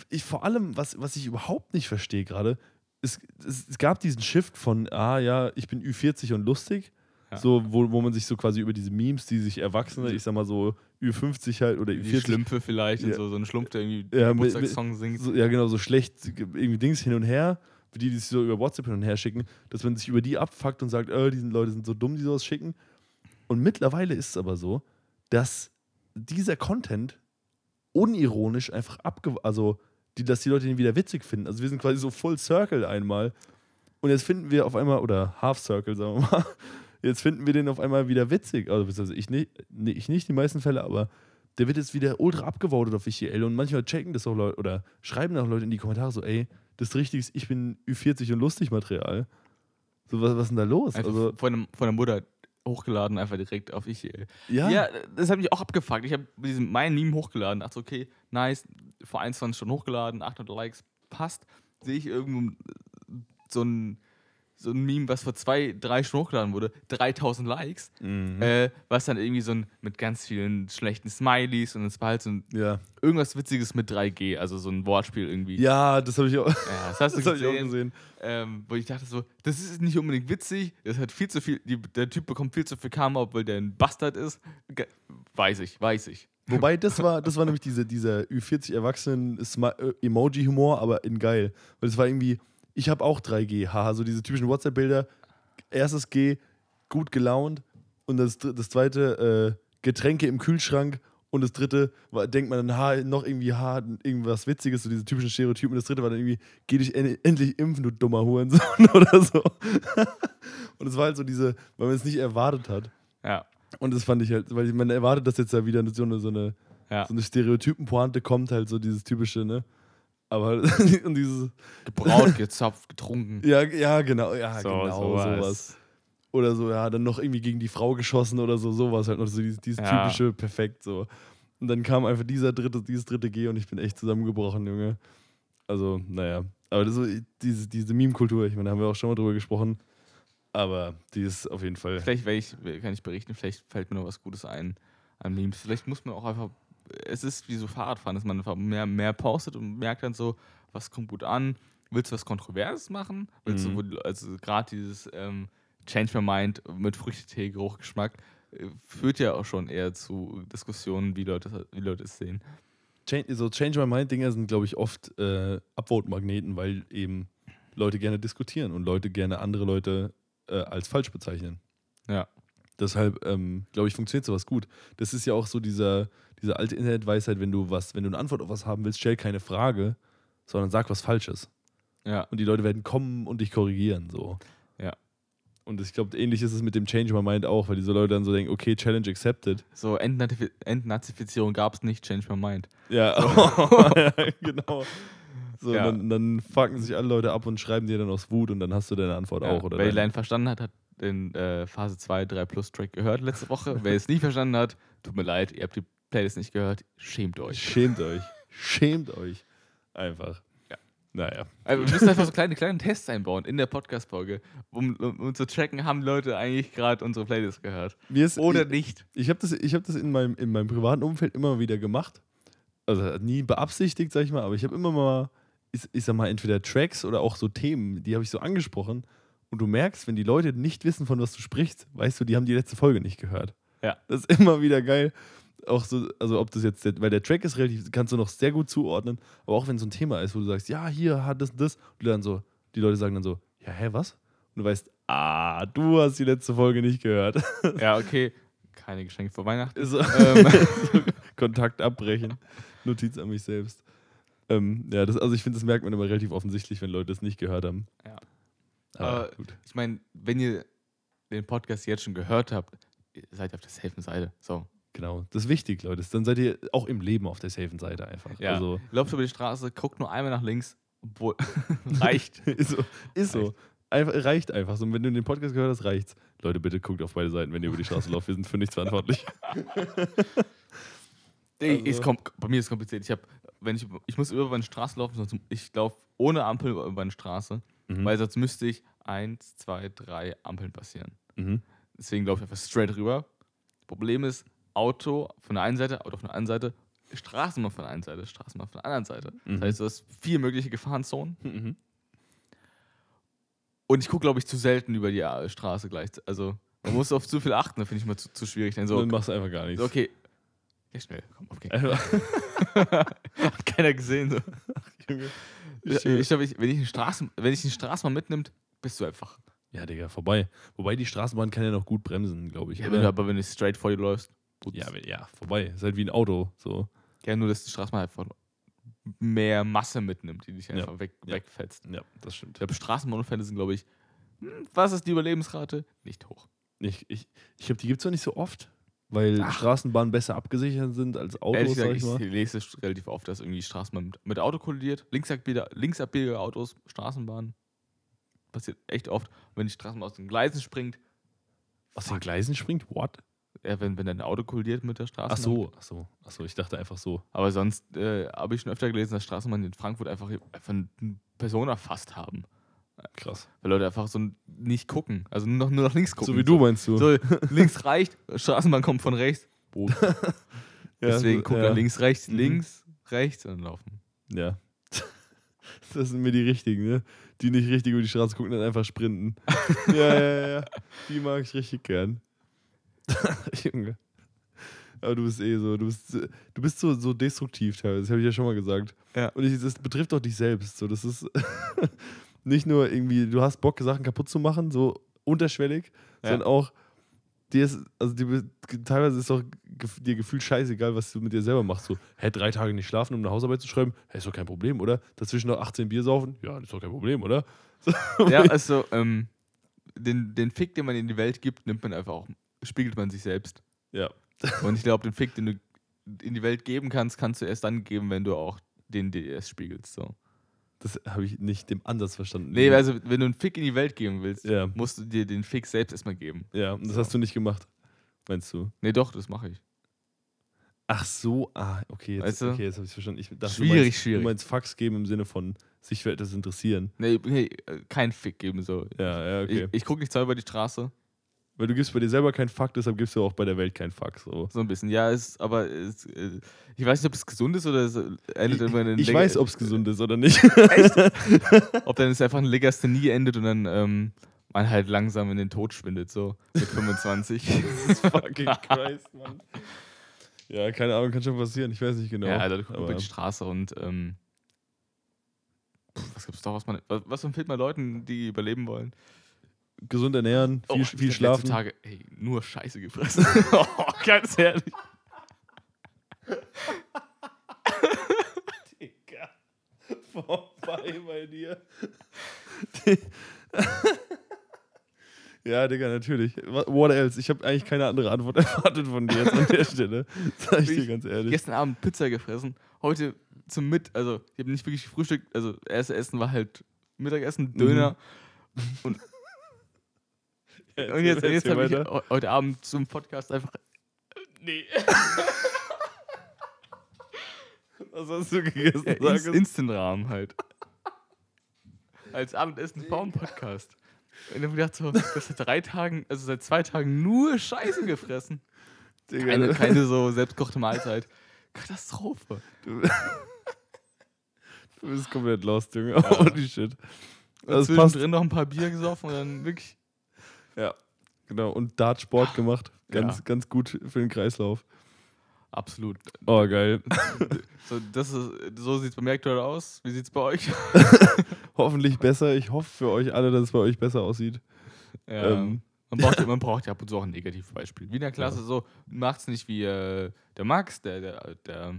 Ich, vor allem, was, was ich überhaupt nicht verstehe gerade, es, es, es gab diesen Shift von, ah ja, ich bin Ü40 und lustig, Ja. so, wo, wo man sich so quasi über diese Memes, die sich Erwachsene, ich sag mal so Ü50 halt oder die Ü40, Schlümpfe vielleicht und Ja. so, so ein Schlumpf, der irgendwie Ja, Geburtstagssong singt. so, ja genau, so schlecht irgendwie Dings hin und her, für die, die sich so über WhatsApp hin und her schicken, dass man sich über die abfuckt und sagt, äh, diese Leute sind so dumm, die sowas schicken. Und mittlerweile ist es aber so, dass dieser Content unironisch einfach abge... Also, die, dass die Leute den wieder witzig finden. Also wir sind quasi so Full Circle einmal. Und jetzt finden wir auf einmal, oder Half Circle, sagen wir mal, jetzt finden wir den auf einmal wieder witzig. Also ich nicht, nee, ich nicht die meisten Fälle, aber der wird jetzt wieder ultra abgevotet auf ICL und manchmal checken das auch Leute oder schreiben auch Leute in die Kommentare so, ey, das ist richtig, ich bin Ü40 und lustig Material. So, was, was ist denn da los? Einfach also, von, dem, von der Mutter hochgeladen, einfach direkt auf ich. ja, Ja, das hat mich auch abgefuckt. Ich habe diesen mein Meme hochgeladen, dachte, okay, nice, vor 21 Stunden hochgeladen, 800 Likes, passt. Sehe ich irgendwo so ein, so ein Meme, was vor zwei, drei Stunden hochgeladen wurde, 3000 Likes, mhm. äh, was dann irgendwie so ein, mit ganz vielen schlechten Smileys und es war halt so ein, ja. irgendwas Witziges mit 3G, also so ein Wortspiel irgendwie. ja, das habe ich auch, Ja, das hast du das hab ich auch gesehen. gesehen. Ähm, wo ich dachte so, das ist nicht unbedingt witzig, das hat viel zu viel, die, der Typ bekommt viel zu viel Karma, obwohl der ein Bastard ist. Weiß ich, weiß ich. Wobei, das war, das war nämlich diese, dieser Ü40 Erwachsenen-Emoji-Humor, aber in geil. Weil es war irgendwie, ich habe auch 3G, haha, so diese typischen WhatsApp-Bilder. Erstes G, gut gelaunt. Und das, das zweite, äh, Getränke im Kühlschrank. Und das dritte, war, denkt man dann, ha, noch irgendwie, ha, irgendwas Witziges, so diese typischen Stereotypen. Und das dritte war dann irgendwie, geh dich en endlich impfen, du dummer Hurensohn oder so. Und es war halt so diese, weil man es nicht erwartet hat. Ja, Und das fand ich halt, weil man erwartet, dass jetzt da wieder so eine, so eine, ja. so eine Stereotypenpointe kommt, halt so dieses typische, ne? Aber und dieses, Gebraut, gezapft, getrunken. ja, ja, genau, ja, So, genau, sowas. sowas. Oder so, ja, dann noch irgendwie gegen die Frau geschossen oder so, sowas halt noch so dieses, dieses Ja. typische perfekt so. Und dann kam einfach dieser dritte, dieses dritte G und ich bin echt zusammengebrochen, Junge. Also, naja. Aber das, diese, diese Meme-Kultur, ich meine, da haben wir auch schon mal drüber gesprochen. Aber die ist auf jeden Fall. Vielleicht ich, kann ich berichten, vielleicht fällt mir noch was Gutes ein an Memes. Vielleicht muss man auch einfach, es ist wie so Fahrradfahren, dass man einfach mehr, mehr postet und merkt dann so, was kommt gut an. Willst du was Kontroverses machen? Willst Mhm. du, also gerade dieses ähm, Change My Mind mit Früchtetee, Geruchgeschmack, äh, führt ja auch schon eher zu Diskussionen, wie Leute, wie Leute es sehen. Change, so Change My Mind-Dinger sind, glaube ich, oft äh, Upvote-Magneten, weil eben Leute gerne diskutieren und Leute gerne andere Leute äh, als falsch bezeichnen. Ja. Deshalb, ähm, glaube ich, funktioniert sowas gut. Das ist ja auch so dieser, diese alte Internetweisheit, wenn du was, wenn du eine Antwort auf was haben willst, stell keine Frage, sondern sag was Falsches. Ja. Und die Leute werden kommen und dich korrigieren. So. Ja. Und ich glaube, ähnlich ist es mit dem Change My Mind auch, weil diese Leute dann so denken, okay, Challenge accepted. So Entnazifi Entnazifizierung gab es nicht, Change My Mind. Ja, ja genau. So, Ja. Dann, dann fucken sich alle Leute ab und schreiben dir dann aus Wut und dann hast du deine Antwort auch. Oder Wer die Line verstanden hat, hat den äh, Phase 2 3 Plus Track gehört letzte Woche. Wer es nicht verstanden hat, tut mir leid, ihr habt die Playlist nicht gehört. Schämt euch. Schämt euch. Schämt euch. Einfach. Ja. Naja. Also wir müssen einfach so kleine, kleine Tests einbauen in der Podcast-Folge, um, um, um zu checken, haben Leute eigentlich gerade unsere Playlist gehört. Mir ist, Oder ich nicht. ich habe das, ich hab das in, meinem, in meinem privaten Umfeld immer wieder gemacht. Also nie beabsichtigt, sag ich mal, aber ich habe immer mal, ich, ich sag mal, entweder Tracks oder auch so Themen, die habe ich so angesprochen. Und du merkst, wenn die Leute nicht wissen, von was du sprichst, weißt du, die haben die letzte Folge nicht gehört. Ja. Das ist immer wieder geil. Auch so, also ob das jetzt, weil der Track ist relativ, kannst du noch sehr gut zuordnen, aber auch wenn so ein Thema ist, wo du sagst, ja, hier hat das und das, und du dann so, die Leute sagen dann so, ja, hä, was? Und du weißt, ah, du hast die letzte Folge nicht gehört. Ja, okay. Keine Geschenke vor Weihnachten. so, Ähm. Kontakt abbrechen. Notiz an mich selbst. Ähm, ja, das, also ich finde, das merkt man immer relativ offensichtlich, wenn Leute es nicht gehört haben. Ja. Aber Aber- gut. Ich meine, wenn ihr den Podcast jetzt schon gehört habt, seid ihr auf der safen Seite. So. Genau, das ist wichtig, Leute. Dann seid ihr auch im Leben auf der safen Seite einfach. Ja. Also, Lauft über die Straße, guckt nur einmal nach links, obwohl reicht. ist so. Ist so. Einfach, reicht einfach so. Und wenn du den Podcast gehört hast, reicht's. Leute, bitte guckt auf beide Seiten, wenn ihr über die Straße lauft. Wir sind für nichts verantwortlich. Also- kom- bei mir ist es kompliziert. Ich, hab, wenn ich, ich muss über eine Straße laufen, sonst ich laufe ohne Ampel über über eine Straße, Mhm. weil sonst müsste ich eins, zwei, drei Ampeln passieren. Mhm. Deswegen laufe ich einfach straight rüber. Problem ist, Auto von der einen Seite, Auto von der anderen Seite, Straßenbahn von der einen Seite, Straßenbahn von der anderen Seite. Mhm. Das heißt, du hast vier mögliche Gefahrenzonen. Mhm. Und ich gucke, glaube ich, zu selten über die äh, Straße gleich. Also, man muss auf zu viel achten, da finde ich mal zu, zu schwierig. Dann so, Dann machst du einfach gar nichts. so, okay. Ja, schnell, komm, okay. Hat keiner gesehen. So. Ich, Schön. ich glaube, wenn, ich eine Straßen, wenn ich eine Straßenbahn mitnimmt, bist du einfach Ja, Digga, vorbei. Wobei die Straßenbahn kann ja noch gut bremsen, glaube ich. Ja, wenn du, aber wenn du straight vor dir läufst. Ja, ja, vorbei. Ist halt wie ein Auto. So. Ja, nur dass die Straßenbahn einfach mehr Masse mitnimmt, die dich Ja. einfach weg, Ja. wegfetzt. Ja, das stimmt. Ich glaube, Straßenbahnunfälle sind, glaube ich, hm, was ist die Überlebensrate? Nicht hoch. Ich, ich, ich glaube, die gibt es auch nicht so oft, weil Ach. Straßenbahnen besser abgesichert sind als Autos, Ehrlich sag gesagt, ich ich, mal. lese es relativ oft, dass irgendwie Straßenbahn mit, mit Auto kollidiert. Linksabbiege, linksabbiegige Autos, Straßenbahn. Passiert echt oft. Wenn die Straßenbahn aus den Gleisen springt, Aus den Gleisen springt? What? ja, wenn, wenn dein Auto kollidiert mit der Straßenbahn. Ach so, ach so, ach so, ich dachte einfach so. Aber sonst äh, habe ich schon öfter gelesen, dass Straßenbahnen in Frankfurt einfach, einfach eine Person erfasst haben. Krass. Weil Leute einfach so nicht gucken. Also nur noch, nur nach links gucken. So wie du meinst du. So, links reicht, Straßenbahn kommt von rechts. Boot. Ja, Deswegen so- gucken ja. links, rechts, Mhm. links, rechts und laufen. Ja. Das sind mir die richtigen, ne? Die nicht richtig über die Straße gucken, dann einfach sprinten. ja, ja, ja. Die mag ich richtig gern. Junge. Aber du bist eh so, du bist, du bist so, so destruktiv teilweise, das habe ich ja schon mal gesagt. Ja. Und ich, das betrifft auch dich selbst. So, das ist nicht nur irgendwie, du hast Bock, Sachen kaputt zu machen, so unterschwellig, Ja. sondern auch, dir ist, also dir, teilweise ist auch dir gefühlt scheißegal, was du mit dir selber machst. So, hä, drei Tage nicht schlafen, um eine Hausarbeit zu schreiben, hä, ist doch kein Problem, oder? Dazwischen noch 18 Bier saufen, ja, ist doch kein Problem, oder? Ja, also ähm, den, den Fick, den man in die Welt gibt, nimmt man einfach auch, spiegelt man sich selbst. Ja. Und ich glaube, den Fick, den du in die Welt geben kannst, kannst du erst dann geben, wenn du auch den erst spiegelst. So. Das habe ich nicht dem Ansatz verstanden. Nee, also wenn du einen Fick in die Welt geben willst, Ja. musst du dir den Fick selbst erstmal geben. Ja, und das So. hast du nicht gemacht, meinst du? Nee, doch, das mache ich. Ach so, ah, okay, jetzt, Weißt du? okay, jetzt habe ich verstanden. Ich dachte, Schwierig, du meinst, schwierig. Du meinst Fax geben im Sinne von sich für etwas interessieren. Nee, hey, äh, kein Fick geben. So. Ja, ja, okay. Ich, ich gucke nicht zwar über die Straße, Weil du gibst bei dir selber keinen Fuck, deshalb gibst du auch bei der Welt keinen Fuck. So. so ein bisschen. Ja, ist, aber es, äh, ich weiß nicht, ob es gesund ist oder es endet immer in Ich Leg- weiß, ob es gesund ist oder nicht. Ob dann es einfach ein Legasthenie endet und dann ähm, man halt langsam in den Tod schwindet, so mit 25. Fucking Christ, Mann. Ja, keine Ahnung, kann schon passieren. Ich weiß nicht genau. Ja, Alter, du guckst über die Straße und ähm, was gibt's doch, was man. Was, was empfiehlt man Leuten, die überleben wollen? Gesund ernähren, viel, ich viel schlafen. Tage, ey, nur Scheiße gefressen. oh, ganz ehrlich. Digga. Vorbei bei dir. ja, Digga, natürlich. Wha- What else? Ich habe eigentlich keine andere Antwort erwartet von dir jetzt an der Stelle. Sag ich dir ganz ehrlich. Gestern Abend Pizza gefressen. Heute zum Mit, also ich habe nicht wirklich gefrühstückt. Also erste Essen war halt Mittagessen, Döner. Und Und jetzt, jetzt habe ich heute Abend zum Podcast einfach. Nee. Was hast du gegessen? Ja, Inst. Instant-Rahmen halt. Als Abendessen vor dem Podcast. Und dann gedacht, so, das seit drei Tagen, also seit zwei Tagen nur Scheiße gefressen. Digga, Keine, keine so selbstgekochte Mahlzeit. Katastrophe. Du, du bist komplett lost, Junge. Holy shit. Das passt. zwischendrin noch ein paar Bier gesoffen und dann wirklich. Ja, genau. Und Dartsport gemacht. Ganz, Ja. ganz gut für den Kreislauf. Absolut. Oh, geil. So, das ist, so sieht es bei mir aktuell aus. Wie sieht es bei euch? Hoffentlich besser. Ich hoffe für euch alle, dass es bei euch besser aussieht. Ja, Ähm. man, braucht, man braucht ja ab und zu auch ein Negativbeispiel. Wie in der Klasse so, macht's nicht wie äh, der Max, der, der, der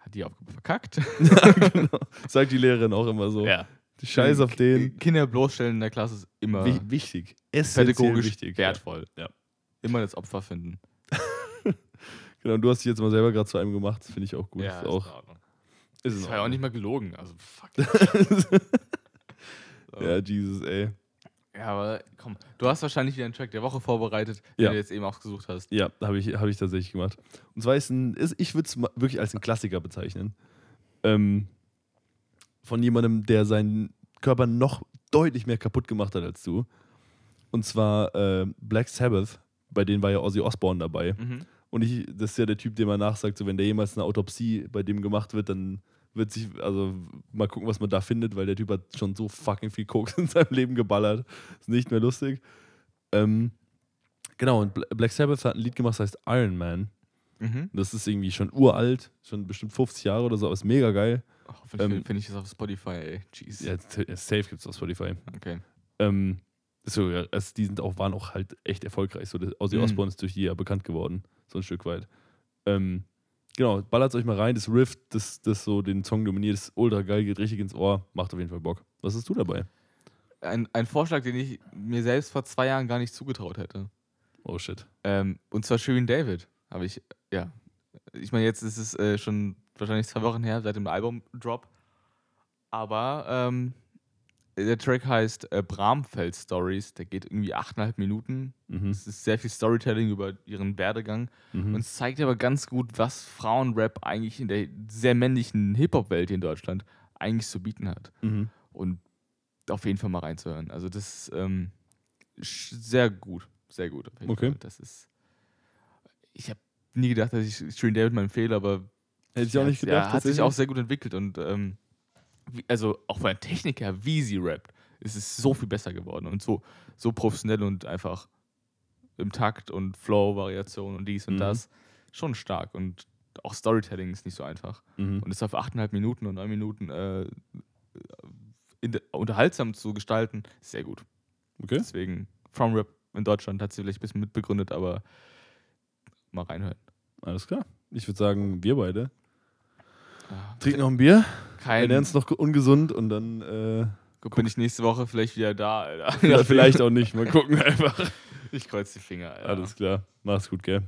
hat die Aufgabe verkackt. genau. Sagt die Lehrerin auch immer so. Ja. Die Scheiß auf den. Kinder bloßstellen in der Klasse ist immer Wi wichtig. Pädagogisch wichtig. wertvoll. Ja. Immer das Opfer finden. Ja. Genau, du hast dich jetzt mal selber gerade zu einem gemacht. Das finde ich auch gut. ist ist auch, in Ordnung. ist in Das war ja auch Ordnung. nicht mal gelogen. Also, fuck. So. ja, Jesus, ey. Ja, aber komm, du hast wahrscheinlich wieder einen Track der Woche vorbereitet, den Ja. du jetzt eben ausgesucht hast. Ja, habe ich, hab ich tatsächlich gemacht. Und zwar ist ein, ist, ich würde es wirklich als einen Klassiker bezeichnen. Ähm, von jemandem, der seinen Körper noch deutlich mehr kaputt gemacht hat als du. Und zwar äh, Black Sabbath, bei denen war ja Ozzy Osbourne dabei. Mhm. Und ich, das ist ja der Typ, dem man nachsagt, so wenn der jemals eine Autopsie bei dem gemacht wird, dann wird sich, also mal gucken, was man da findet, weil der Typ hat schon so fucking viel Koks in seinem Leben geballert. Ist nicht mehr lustig. Ähm, genau, und Bla- Black Sabbath hat ein Lied gemacht, das heißt Iron Man. Mhm. Das ist irgendwie schon uralt, schon bestimmt 50 Jahre oder so, aber ist mega geil. Hoffentlich Ähm, finde ich das auf Spotify, ey. Jeez. Ja, t- safe gibt es auf Spotify. Okay. Ähm, So, ja, also die sind auch, waren auch halt echt erfolgreich. So, das- Ozzy Mhm. Osbourne ist durch die ja bekannt geworden, so ein Stück weit. Ähm, genau, ballert euch mal rein. Das Riff, das, das so den Song dominiert, ist ultra geil, geht richtig ins Ohr, macht auf jeden Fall Bock. Was hast du dabei? Ein, ein Vorschlag, den ich mir selbst vor zwei Jahren gar nicht zugetraut hätte. Oh shit. Ähm, und zwar Shirin David. Habe ich, ja. Ich meine, jetzt ist es äh, schon wahrscheinlich zwei Wochen her seit dem Album-Drop. Aber ähm, der Track heißt äh, Bramfeld Stories. Der geht irgendwie achteinhalb Minuten. Mhm. Es ist sehr viel Storytelling über ihren Werdegang. Mhm. Und es zeigt aber ganz gut, was Frauenrap eigentlich in der sehr männlichen Hip-Hop-Welt hier in Deutschland eigentlich zu bieten hat. Mhm. Und auf jeden Fall mal reinzuhören. Also das ist ähm, sehr gut. Sehr gut. Auf jeden Okay. Fall. Das ist. Ich habe nie gedacht, dass ich Shirin David mal empfehle, aber Hätte ich auch nicht gedacht. ja, hat sich auch sehr gut entwickelt und ähm, wie, also auch von der Technik her, wie sie rappt, ist es so viel besser geworden und so, so professionell und einfach im Takt und Flow-Variation und dies und Mhm. das. Schon stark und auch Storytelling ist nicht so einfach. Mhm. Und es auf 8,5 Minuten und 9 Minuten äh, in, unterhaltsam zu gestalten, ist sehr gut. Okay. Deswegen, From Rap in Deutschland hat sie vielleicht ein bisschen mitbegründet, aber mal reinhören. Alles klar. Ich würde sagen, wir beide Ah, trinken noch ein Bier, Kein, ernähren uns noch ungesund und dann äh, Guck, bin ich nächste Woche vielleicht wieder da, Alter. vielleicht auch nicht. Mal gucken einfach. Ich kreuz die Finger, Alter. Alles klar. Mach's gut, gell?